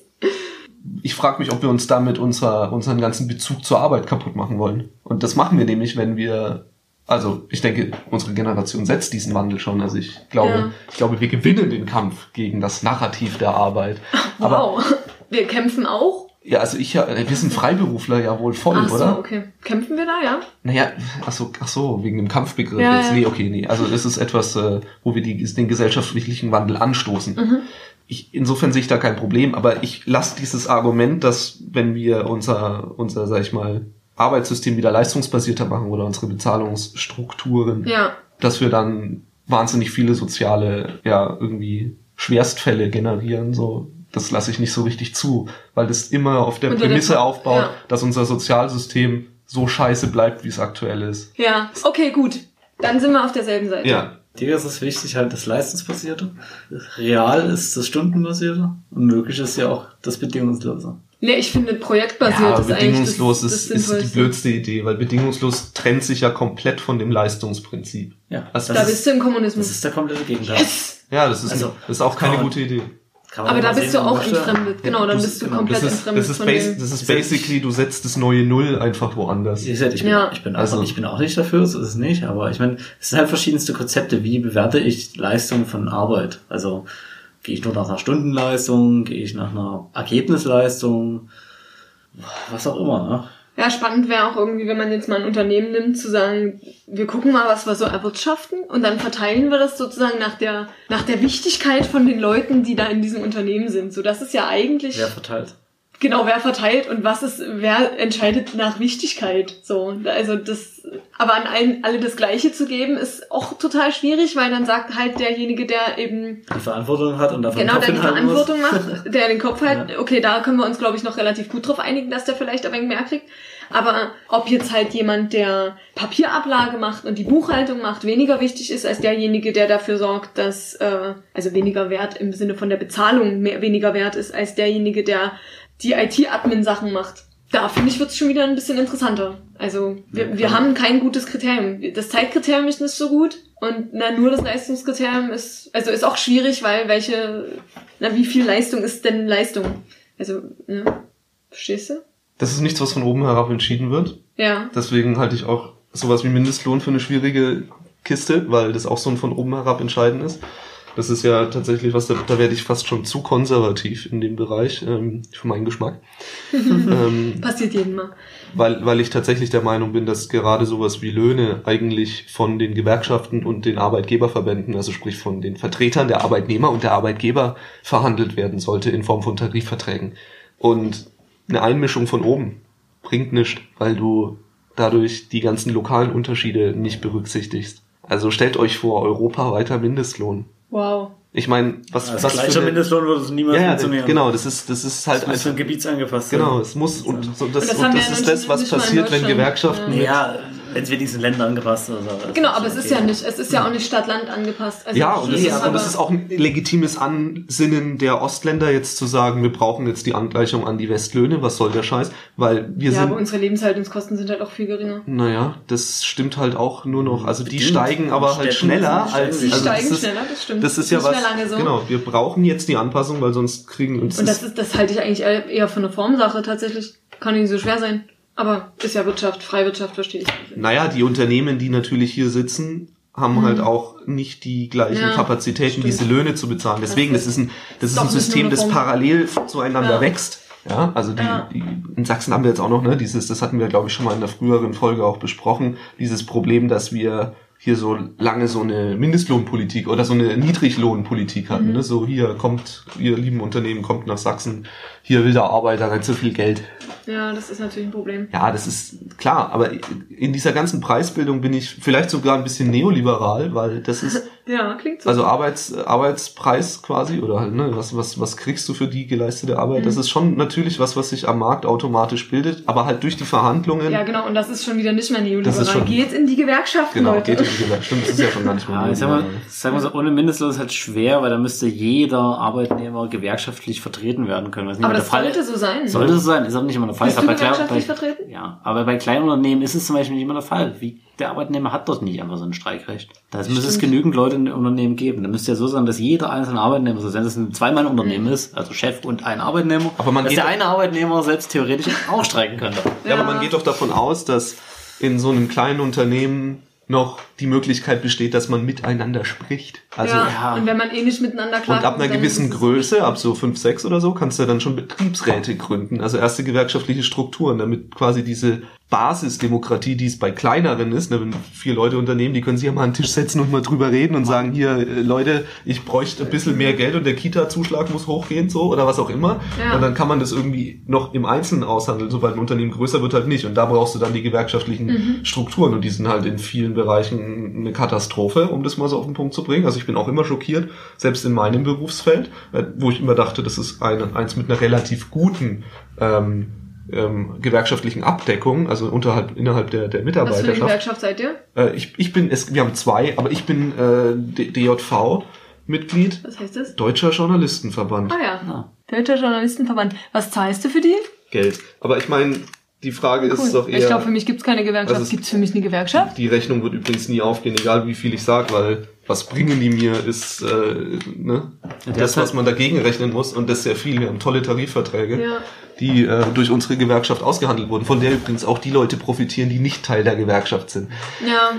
Ich frage mich, ob wir uns damit unser, unseren ganzen Bezug zur Arbeit kaputt machen wollen. Und das machen wir nämlich, wenn wir, also ich denke, unsere Generation setzt diesen Wandel schon. Also ich glaube,
Ja.
ich glaube, wir gewinnen den Kampf gegen das Narrativ der Arbeit. *laughs* Aber
Wow. Wir kämpfen auch.
Ja, also ich ja, wir sind Freiberufler ja wohl voll,
Ach so,
oder?
okay. Kämpfen wir da, ja?
Naja, ach so, ach so, wegen dem Kampfbegriff
Ja,
jetzt. Nee, okay, nee. Also das ist etwas, äh, wo wir die, den gesellschaftlichen Wandel anstoßen.
Mhm.
Ich, insofern sehe ich da kein Problem, aber ich lasse dieses Argument, dass wenn wir unser, unser, sag ich mal, Arbeitssystem wieder leistungsbasierter machen oder unsere Bezahlungsstrukturen,
Ja.
dass wir dann wahnsinnig viele soziale, ja, irgendwie Schwerstfälle generieren, so. Das lasse ich nicht so richtig zu, weil das immer auf der
Unter der
Prämisse
Ver-
aufbaut,
ja.
dass unser Sozialsystem so scheiße bleibt, wie es aktuell ist.
Ja. Okay, gut. Dann sind wir auf derselben Seite.
Ja,
Dir ist es wichtig, halt das Leistungsbasierte. Real ist das Stundenbasierte. Und möglich ist ja auch das Bedingungslose.
Nee, ich finde projektbasiert
ja aber
ist eigentlich
bedingungslos
das,
ist,
das
ist die blödste Idee, weil bedingungslos trennt sich ja komplett von dem Leistungsprinzip.
Ja,
Also
Da
das,
bist du im
das
Kommunismus.
ist der komplette Gegenteil.
Yes!
Ja, das ist,
Also,
das ist auch keine gute Idee.
Kann man
Aber da bist du auch entfremdet. Genau, dann
du-
bist du
genau.
komplett
Das ist,
entfremdet
das ist,
von
bas das ist basically, du setzt das neue Null einfach woanders.
Ich bin,
Ja.
ich, bin
Also-
auch, ich bin auch nicht dafür, so ist es nicht, aber ich meine, es sind halt verschiedenste Konzepte. Wie bewerte ich Leistung von Arbeit? Also gehe ich nur nach einer Stundenleistung, gehe ich nach einer Ergebnisleistung, was auch immer. Ne?
Ja, spannend wäre auch irgendwie, wenn man jetzt mal ein Unternehmen nimmt, zu sagen, wir gucken mal, was wir so erwirtschaften und dann verteilen wir das sozusagen nach der, nach der Wichtigkeit von den Leuten, die da in diesem Unternehmen sind. So, das ist ja eigentlich,
Wer verteilt?
Genau, wer verteilt und was ist, wer entscheidet nach Wichtigkeit. So, also das, aber an allen, alle das Gleiche zu geben, ist auch total schwierig, weil dann sagt halt derjenige, der eben
Die Verantwortung hat und dafür
Genau, der
den
die
Kopf hinhalten muss.
Verantwortung macht, *laughs* der den Kopf halt, okay, da können wir uns, glaube ich, noch relativ gut drauf einigen, dass der vielleicht ein wenig mehr kriegt. Aber ob jetzt halt jemand, der Papierablage macht und die Buchhaltung macht, weniger wichtig ist als derjenige, der dafür sorgt, dass, äh, also weniger wert im Sinne von der Bezahlung mehr, weniger wert ist als derjenige, der die IT-Admin-Sachen macht. Da finde ich, wird es schon wieder ein bisschen interessanter. Also wir, wir haben kein gutes Kriterium. Das Zeitkriterium ist nicht so gut und na, nur das Leistungskriterium ist, also ist auch schwierig, weil welche, na, wie viel Leistung ist denn Leistung? Also, ne? Verstehst du?
Das ist nichts, was von oben herab entschieden wird.
Ja.
Deswegen halte ich auch sowas wie Mindestlohn für eine schwierige Kiste, weil das auch so ein von oben herab entscheiden ist. Das ist ja tatsächlich was, da, da werde ich fast schon zu konservativ in dem Bereich, ähm, für meinen Geschmack. *laughs* ähm,
Passiert jedem Mal.
weil, weil ich tatsächlich der Meinung bin, dass gerade sowas wie Löhne eigentlich von den Gewerkschaften und den Arbeitgeberverbänden, also sprich von den Vertretern der Arbeitnehmer und der Arbeitgeber verhandelt werden sollte in Form von Tarifverträgen. Und eine Einmischung von oben bringt nichts, weil du dadurch die ganzen lokalen Unterschiede nicht berücksichtigst. Also stellt euch vor, Europa weiter Mindestlohn.
Wow.
Ich meine, was,
Als
was
gleicher Mindestlohn würde es niemals
ja, ja,
funktionieren.
genau, das ist, das ist halt
Das müsste
einfach,
gebietsangepasst
genau, es muss, und so, das,
Und das
und das
ja
ist das, was passiert, wenn. Gewerkschaften mit
Ja, wenn es wenigstens Länder angepasst ist. Also,
Genau, aber es ist ja nicht, es ist ja auch nicht Stadt-Land angepasst. Also
Ja, und es, ist, und es ist auch ein legitimes Ansinnen der Ostländer jetzt zu sagen, wir brauchen jetzt die Angleichung an die Westlöhne, was soll der Scheiß? Weil wir
Ja,
sind,
aber unsere Lebenshaltungskosten sind halt auch viel geringer.
naja, das stimmt halt auch nur noch, also die
Bedingt.
steigen aber halt
Städten
schneller
steigen
als.
Die
also
steigen
das ist,
schneller, das stimmt.
das ist ja
nicht
was,
so.
genau, wir brauchen jetzt die Anpassung, weil sonst kriegen uns
Und das ist, das halte ich eigentlich eher für eine Formsache tatsächlich. Kann nicht so schwer sein. Aber ist ja Wirtschaft, Freiwirtschaft, verstehe ich.
Naja, die Unternehmen, die natürlich hier sitzen, haben halt auch nicht die gleichen
Mhm. Ja,
Kapazitäten,
stimmt.
diese Löhne zu bezahlen. Deswegen, das ist ein, das ist ein
nicht
System, das parallel zueinander
Ja.
wächst. Ja, also die,
Ja.
die, in Sachsen haben wir jetzt auch noch, ne, dieses, das hatten wir, glaube ich, schon mal in der früheren Folge auch besprochen, dieses Problem, dass wir hier so lange so eine Mindestlohnpolitik oder so eine Niedriglohnpolitik hatten,
Mhm.
ne? so hier kommt, ihr lieben Unternehmen, kommt nach Sachsen, hier will der Arbeiter nicht so viel Geld.
Ja, das ist natürlich ein Problem.
Ja, das ist klar, aber in dieser ganzen Preisbildung bin ich vielleicht sogar ein bisschen neoliberal, weil das ist *laughs*
Ja, klingt so.
also Arbeits, Arbeitspreis quasi oder halt, ne, was, was, was kriegst du für die geleistete Arbeit?
Mhm.
Das ist schon natürlich was, was sich am Markt automatisch bildet, aber halt durch die Verhandlungen.
ja, genau, und das ist schon wieder nicht mehr
Das
neoliberal.
ist schon-
Geht in die Gewerkschaften,
Genau,
Leute.
geht in die Gewerkschaft. Stimmt, das ist ja schon gar nicht mehr. *laughs*
Ja, ich sag mal, so, ohne Mindestlohn ist halt schwer, weil da müsste jeder Arbeitnehmer gewerkschaftlich vertreten werden können. Was nicht
Aber das
der Fall
sollte so sein.
Sollte so sein, ist aber nicht immer der Fall.
Bist du gewerkschaftlich
bei-
vertreten?
Ja, aber bei kleinen Unternehmen ist es zum Beispiel nicht immer der Fall. Wie, der Arbeitnehmer hat dort nicht einfach so ein Streikrecht. Da müsste es genügend Leute in Unternehmen geben. Da müsste ja so sein, dass jeder einzelne Arbeitnehmer, so wenn es ein Zweimann-Unternehmen
Mhm.
ist, also Chef und ein Arbeitnehmer,
Aber man
dass
geht
der eine Arbeitnehmer selbst theoretisch auch streiken könnte.
Ja, aber man geht doch davon aus, dass in so einem kleinen Unternehmen noch die Möglichkeit besteht, dass man miteinander spricht. Also
ja.
ja.
Und wenn man eh nicht miteinander
und
klarkommt,
ab einer gewissen Größe, ab so 5, 6 oder so, kannst du dann schon Betriebsräte gründen, also erste gewerkschaftliche Strukturen, damit quasi diese Basisdemokratie, die es bei kleineren ist, ne, wenn vier Leute unternehmen, die können sich ja mal an den Tisch setzen und mal drüber reden und sagen, hier, äh, Leute, ich bräuchte ein bisschen mehr Geld und der Kita-Zuschlag muss hochgehen, so, oder was auch immer.
Ja.
Und dann kann man das irgendwie noch im Einzelnen aushandeln, sobald ein Unternehmen größer wird halt nicht. Und da brauchst du dann die gewerkschaftlichen
Mhm.
Strukturen und die sind halt in vielen Bereichen eine Katastrophe, um das mal so auf den Punkt zu bringen. Also ich bin auch immer schockiert, selbst in meinem Berufsfeld, äh, wo ich immer dachte, das ist eine, eins mit einer relativ guten ähm, ähm, gewerkschaftlichen Abdeckung, also unterhalb, innerhalb der, der
Was für eine
Mitarbeiterschaft.
Gewerkschaft seid ihr?
Äh, ich, ich bin, es, wir haben zwei, aber ich bin äh, D- DJV-Mitglied,
Was heißt das?
Deutscher Journalistenverband.
Ah ja.
Ja.
Deutscher Journalistenverband. Was zahlst du für die?
Geld. Aber ich meine, die Frage ist doch eher...
Ich glaube, für mich gibt's keine Gewerkschaft.
Also es-
Gibt's für mich eine Gewerkschaft?
Die Rechnung wird übrigens nie aufgehen, egal wie viel ich sage, weil was bringen die mir, ist äh, ne? Das, was man dagegen rechnen muss und das sehr viel. Wir haben tolle Tarifverträge,
Ja.
die äh, durch unsere Gewerkschaft ausgehandelt wurden, von der übrigens auch die Leute profitieren, die nicht Teil der Gewerkschaft sind.
Ja.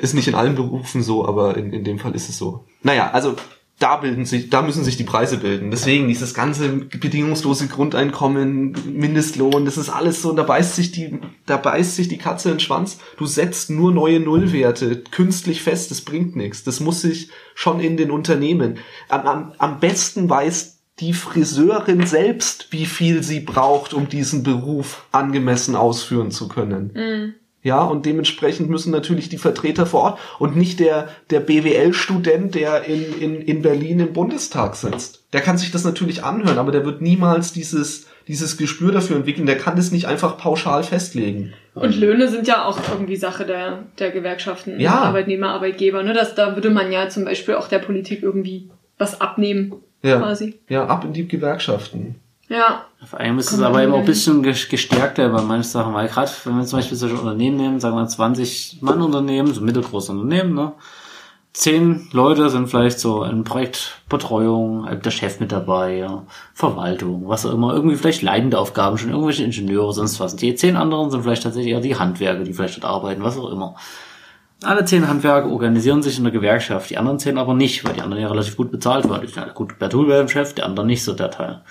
Ist nicht in allen Berufen so, aber in, in dem Fall ist es so. Naja, also da bilden sich, da müssen sich die Preise bilden. Deswegen dieses ganze bedingungslose Grundeinkommen, Mindestlohn, das ist alles so, da beißt sich die, da beißt sich die Katze in den Schwanz. Du setzt nur neue Nullwerte künstlich fest, das bringt nichts. Das muss sich schon in den Unternehmen. Am, am, am besten weiß die Friseurin selbst, wie viel sie braucht, um diesen Beruf angemessen ausführen zu können. Ja, und dementsprechend müssen natürlich die Vertreter vor Ort und nicht der, der BWL-Student, der in, in, in Berlin im Bundestag sitzt. Der kann sich das natürlich anhören, aber der wird niemals dieses, dieses Gespür dafür entwickeln. Der kann das nicht einfach pauschal festlegen.
Und Löhne sind ja auch irgendwie Sache der, der Gewerkschaften,
Ja.
Arbeitnehmer, Arbeitgeber. Ne? Das, da würde man ja zum Beispiel auch der Politik irgendwie was abnehmen,
Ja,
quasi.
ja ab in die Gewerkschaften.
Ja.
Vor allem ist es aber eben auch ein bisschen ges- gestärkter bei manchen Sachen, weil gerade wenn wir zum Beispiel solche Unternehmen nehmen, sagen wir 20 Mann Unternehmen, so mittelgroße Unternehmen, ne? Zehn Leute sind vielleicht so in Projektbetreuung, der Chef mit dabei, ja, Verwaltung, was auch immer, irgendwie vielleicht leitende Aufgaben, schon irgendwelche Ingenieure, sonst was. Die zehn anderen sind vielleicht tatsächlich eher die Handwerker, die vielleicht dort arbeiten, was auch immer. Alle zehn Handwerker organisieren sich in der Gewerkschaft, die anderen zehn aber nicht, weil die anderen ja relativ gut bezahlt werden. Die sind ja gut, Bertul wäre im Chef, der andere nicht so der Teil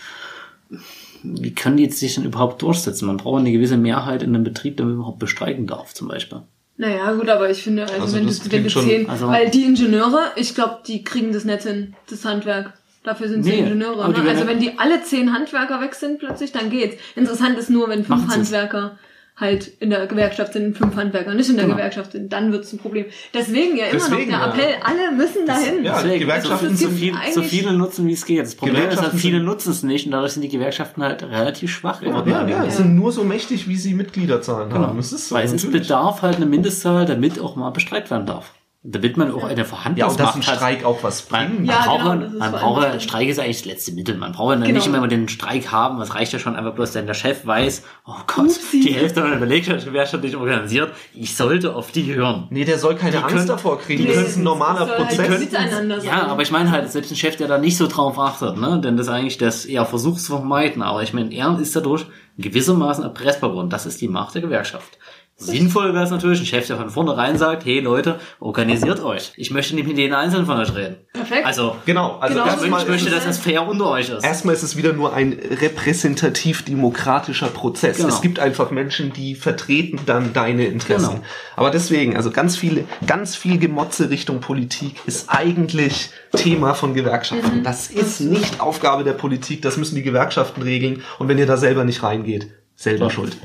wie können die jetzt sich denn überhaupt durchsetzen? Man braucht eine gewisse Mehrheit in einem Betrieb, damit man überhaupt bestreiken darf, zum Beispiel.
Naja, gut, aber ich finde, also,
Also
wenn,
das
du, wenn du zehn,
also-
weil die Ingenieure, ich glaube, die kriegen das nicht hin, das Handwerk. Dafür sind sie
Nee,
Ingenieure. Ne? Also wenn die alle zehn Handwerker weg sind plötzlich, dann geht's. Interessant ist nur, wenn fünf. Handwerker halt in der Gewerkschaft sind, fünf Handwerker nicht in der
Genau.
Gewerkschaft sind, dann wird's ein Problem. Deswegen ja immer
Deswegen,
noch der
ja.
Appell, alle müssen dahin.
ja,
Deswegen,
Gewerkschaften
so, so,
sind
viel, so viele nutzen, wie es geht. Das Problem ist halt,
Gewerkschaften
viele nutzen es nicht und dadurch sind die Gewerkschaften halt relativ schwach.
Ja, ja, ja, es sind nur so mächtig, wie sie Mitgliederzahlen
Genau.
haben. Das ist so,
Weil es ist bedarf halt eine Mindestzahl, damit auch mal bestreikt werden darf. Damit man auch eine
Ja, und dass
Verhandlungsmacht
ein
hat.
Streik auch was
Man,
bringt.
man
Ja,
braucht,
genau,
man,
das ist
braucht, Streik ist eigentlich das letzte Mittel. Man braucht ja
Genau.
nicht immer den Streik haben. Es reicht ja schon einfach bloß, wenn der Chef weiß, oh Gott,
Upsi.
die Hälfte meiner Belegschaft wäre schon nicht organisiert. Ich sollte auf die hören.
Nee, der soll keine
Die
Angst
können-
davor kriegen.
die
das ist ein normaler
das halt
Prozess.
miteinander sein.
Ja, aber ich meine halt, selbst ein Chef, der da nicht so drauf achtet, ne, denn das eigentlich das eher versucht zu vermeiden, aber ich meine, er ist dadurch gewissermaßen erpressbar worden. Das ist die Macht der Gewerkschaft. Sinnvoll wäre es natürlich, ein Chef, der von vornherein sagt, hey Leute, organisiert euch. Ich möchte nicht mit jedem Einzelnen von euch reden.
Perfekt.
Also,
Genau, also
Genau,
erstmal
ich möchte, dass es fair unter euch ist.
Erstmal ist es wieder nur ein repräsentativ-demokratischer Prozess.
Genau.
Es gibt einfach Menschen, die vertreten dann deine Interessen.
Genau.
Aber deswegen, also ganz viele, ganz viel Gemotze Richtung Politik ist eigentlich Thema von Gewerkschaften. Das ist nicht Aufgabe der Politik, das müssen die Gewerkschaften regeln. Und wenn ihr da selber nicht reingeht, selber
Ja.
schuld.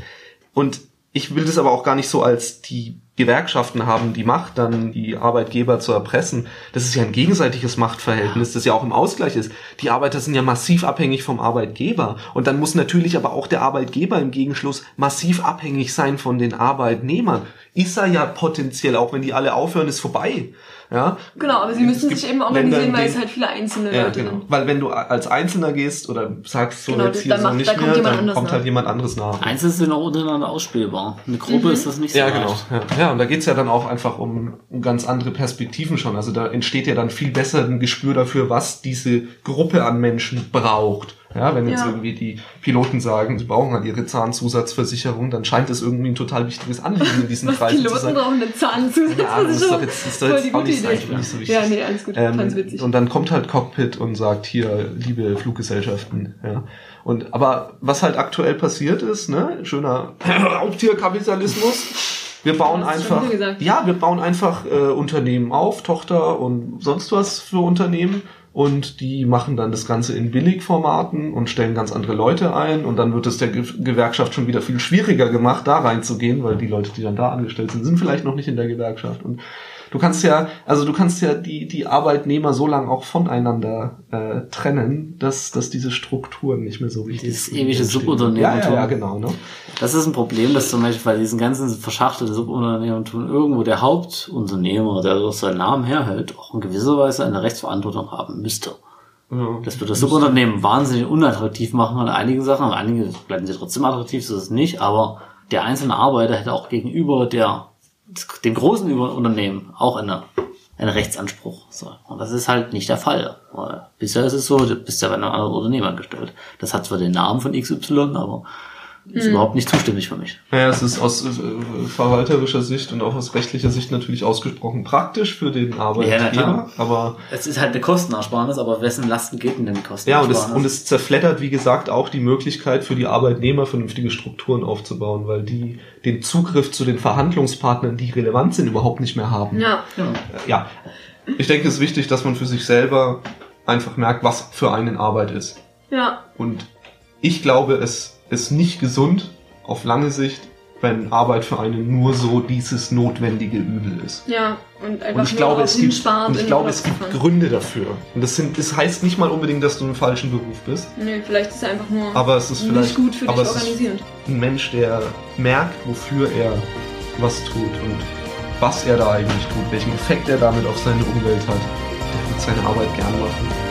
Und ich will das aber auch gar nicht so als die Gewerkschaften haben die Macht, dann die Arbeitgeber zu erpressen. Das ist ja ein gegenseitiges Machtverhältnis, das ja auch im Ausgleich ist. Die Arbeiter sind ja massiv abhängig vom Arbeitgeber. Und dann muss natürlich aber auch der Arbeitgeber im Gegenschluss massiv abhängig sein von den Arbeitnehmern. Ist er ja potenziell, auch wenn die alle aufhören, ist vorbei. Ja?
genau, aber sie müssen sich eben
Länder,
organisieren, weil es halt viele einzelne
ja,
Leute
genau.
sind.
Weil wenn du als Einzelner gehst oder sagst, so
Genau,
jetzt hier
dann
so
macht-
nicht
da
mehr, dann kommt
nach.
halt jemand anderes nach.
Einzelne sind auch untereinander ausspielbar. Eine Gruppe
Mhm.
ist das nicht so
Ja, genau.
leicht.
Ja, ja und da geht's ja dann auch einfach um, um ganz andere Perspektiven schon. Also da entsteht ja dann viel besser ein Gespür dafür, was diese Gruppe an Menschen braucht, Ja, wenn jetzt
Ja.
irgendwie die Piloten sagen, sie brauchen halt ihre Zahnzusatzversicherung, dann scheint es irgendwie ein total wichtiges Anliegen in diesen *laughs* Kreisen zu
Piloten
sein.
brauchen eine Zahnzusatzversicherung.
Ja, das ist doch jetzt, ist doch auch nicht,
Idee.
eigentlich nicht so wichtig.
Ja, nee, alles gut. Fand's witzig.
und dann kommt halt Cockpit und sagt, hier, liebe Fluggesellschaften, ja. Und, aber was halt aktuell passiert ist, ne, schöner *laughs* Raubtierkapitalismus. Wir bauen einfach, ja, wir bauen einfach äh, Unternehmen auf, Tochter und sonst was für Unternehmen und die machen dann das Ganze in Billigformaten und stellen ganz andere Leute ein. Und dann wird es der Ge Gewerkschaft schon wieder viel schwieriger gemacht, da reinzugehen, weil die Leute, die dann da angestellt sind, sind vielleicht noch nicht in der Gewerkschaft. Und du kannst ja, also du kannst ja die, die Arbeitnehmer so lange auch voneinander äh, trennen, dass, dass diese Strukturen nicht mehr so wichtig
Dieses
sind.
ewige
Ja,
Subunternehmertum.
ja, ja, genau, ne?
Das ist ein Problem, dass zum Beispiel bei diesen ganzen verschachtelten Subunternehmertum irgendwo der Hauptunternehmer, der durch seinen Namen herhält, auch in gewisser Weise eine Rechtsverantwortung haben müsste.
Ja.
Das wird das Subunternehmen wahnsinnig unattraktiv machen an einigen Sachen, aber einige bleiben sie trotzdem attraktiv, so ist es nicht, aber der einzelne Arbeiter hätte auch gegenüber der, dem großen Unternehmen auch eine, einen Rechtsanspruch. So. Und das ist halt nicht der Fall. Weil bisher ist es so, du bist ja bei einem anderen Unternehmen angestellt. Das hat zwar den Namen von XY, aber ist überhaupt nicht zuständig für mich.
Ja, es ist aus äh, verwalterischer Sicht und auch aus rechtlicher Sicht natürlich ausgesprochen praktisch für den
Ja,
Arbeitgeber,
klar.
aber
Es ist halt eine Kostenersparnis, aber wessen Lasten geht denn, denn die
ja,
Kostenersparnis?
und es, und es zerfleddert, wie gesagt, auch die Möglichkeit für die Arbeitnehmer, vernünftige Strukturen aufzubauen, weil die den Zugriff zu den Verhandlungspartnern, die relevant sind, überhaupt nicht mehr haben.
Ja.
ja. Ich denke, es ist wichtig, dass man für sich selber einfach merkt, was für einen Arbeit ist.
Ja.
Und ich glaube, es ist nicht gesund auf lange Sicht, wenn Arbeit für einen nur so dieses notwendige Übel ist.
Ja. Und einfach
Und ich
nur
glaube, es gibt, und ich glaube, es gibt. Gründe dafür. Und das, sind, das heißt nicht mal unbedingt, dass du im falschen Beruf bist,
Nee, vielleicht ist er einfach nur
aber es ist vielleicht
nicht gut für dich
aber es ist
organisiert.
ein Mensch, der merkt, wofür er was tut und was er da eigentlich tut, welchen Effekt er damit auf seine Umwelt hat. Der wird seine Arbeit gern machen.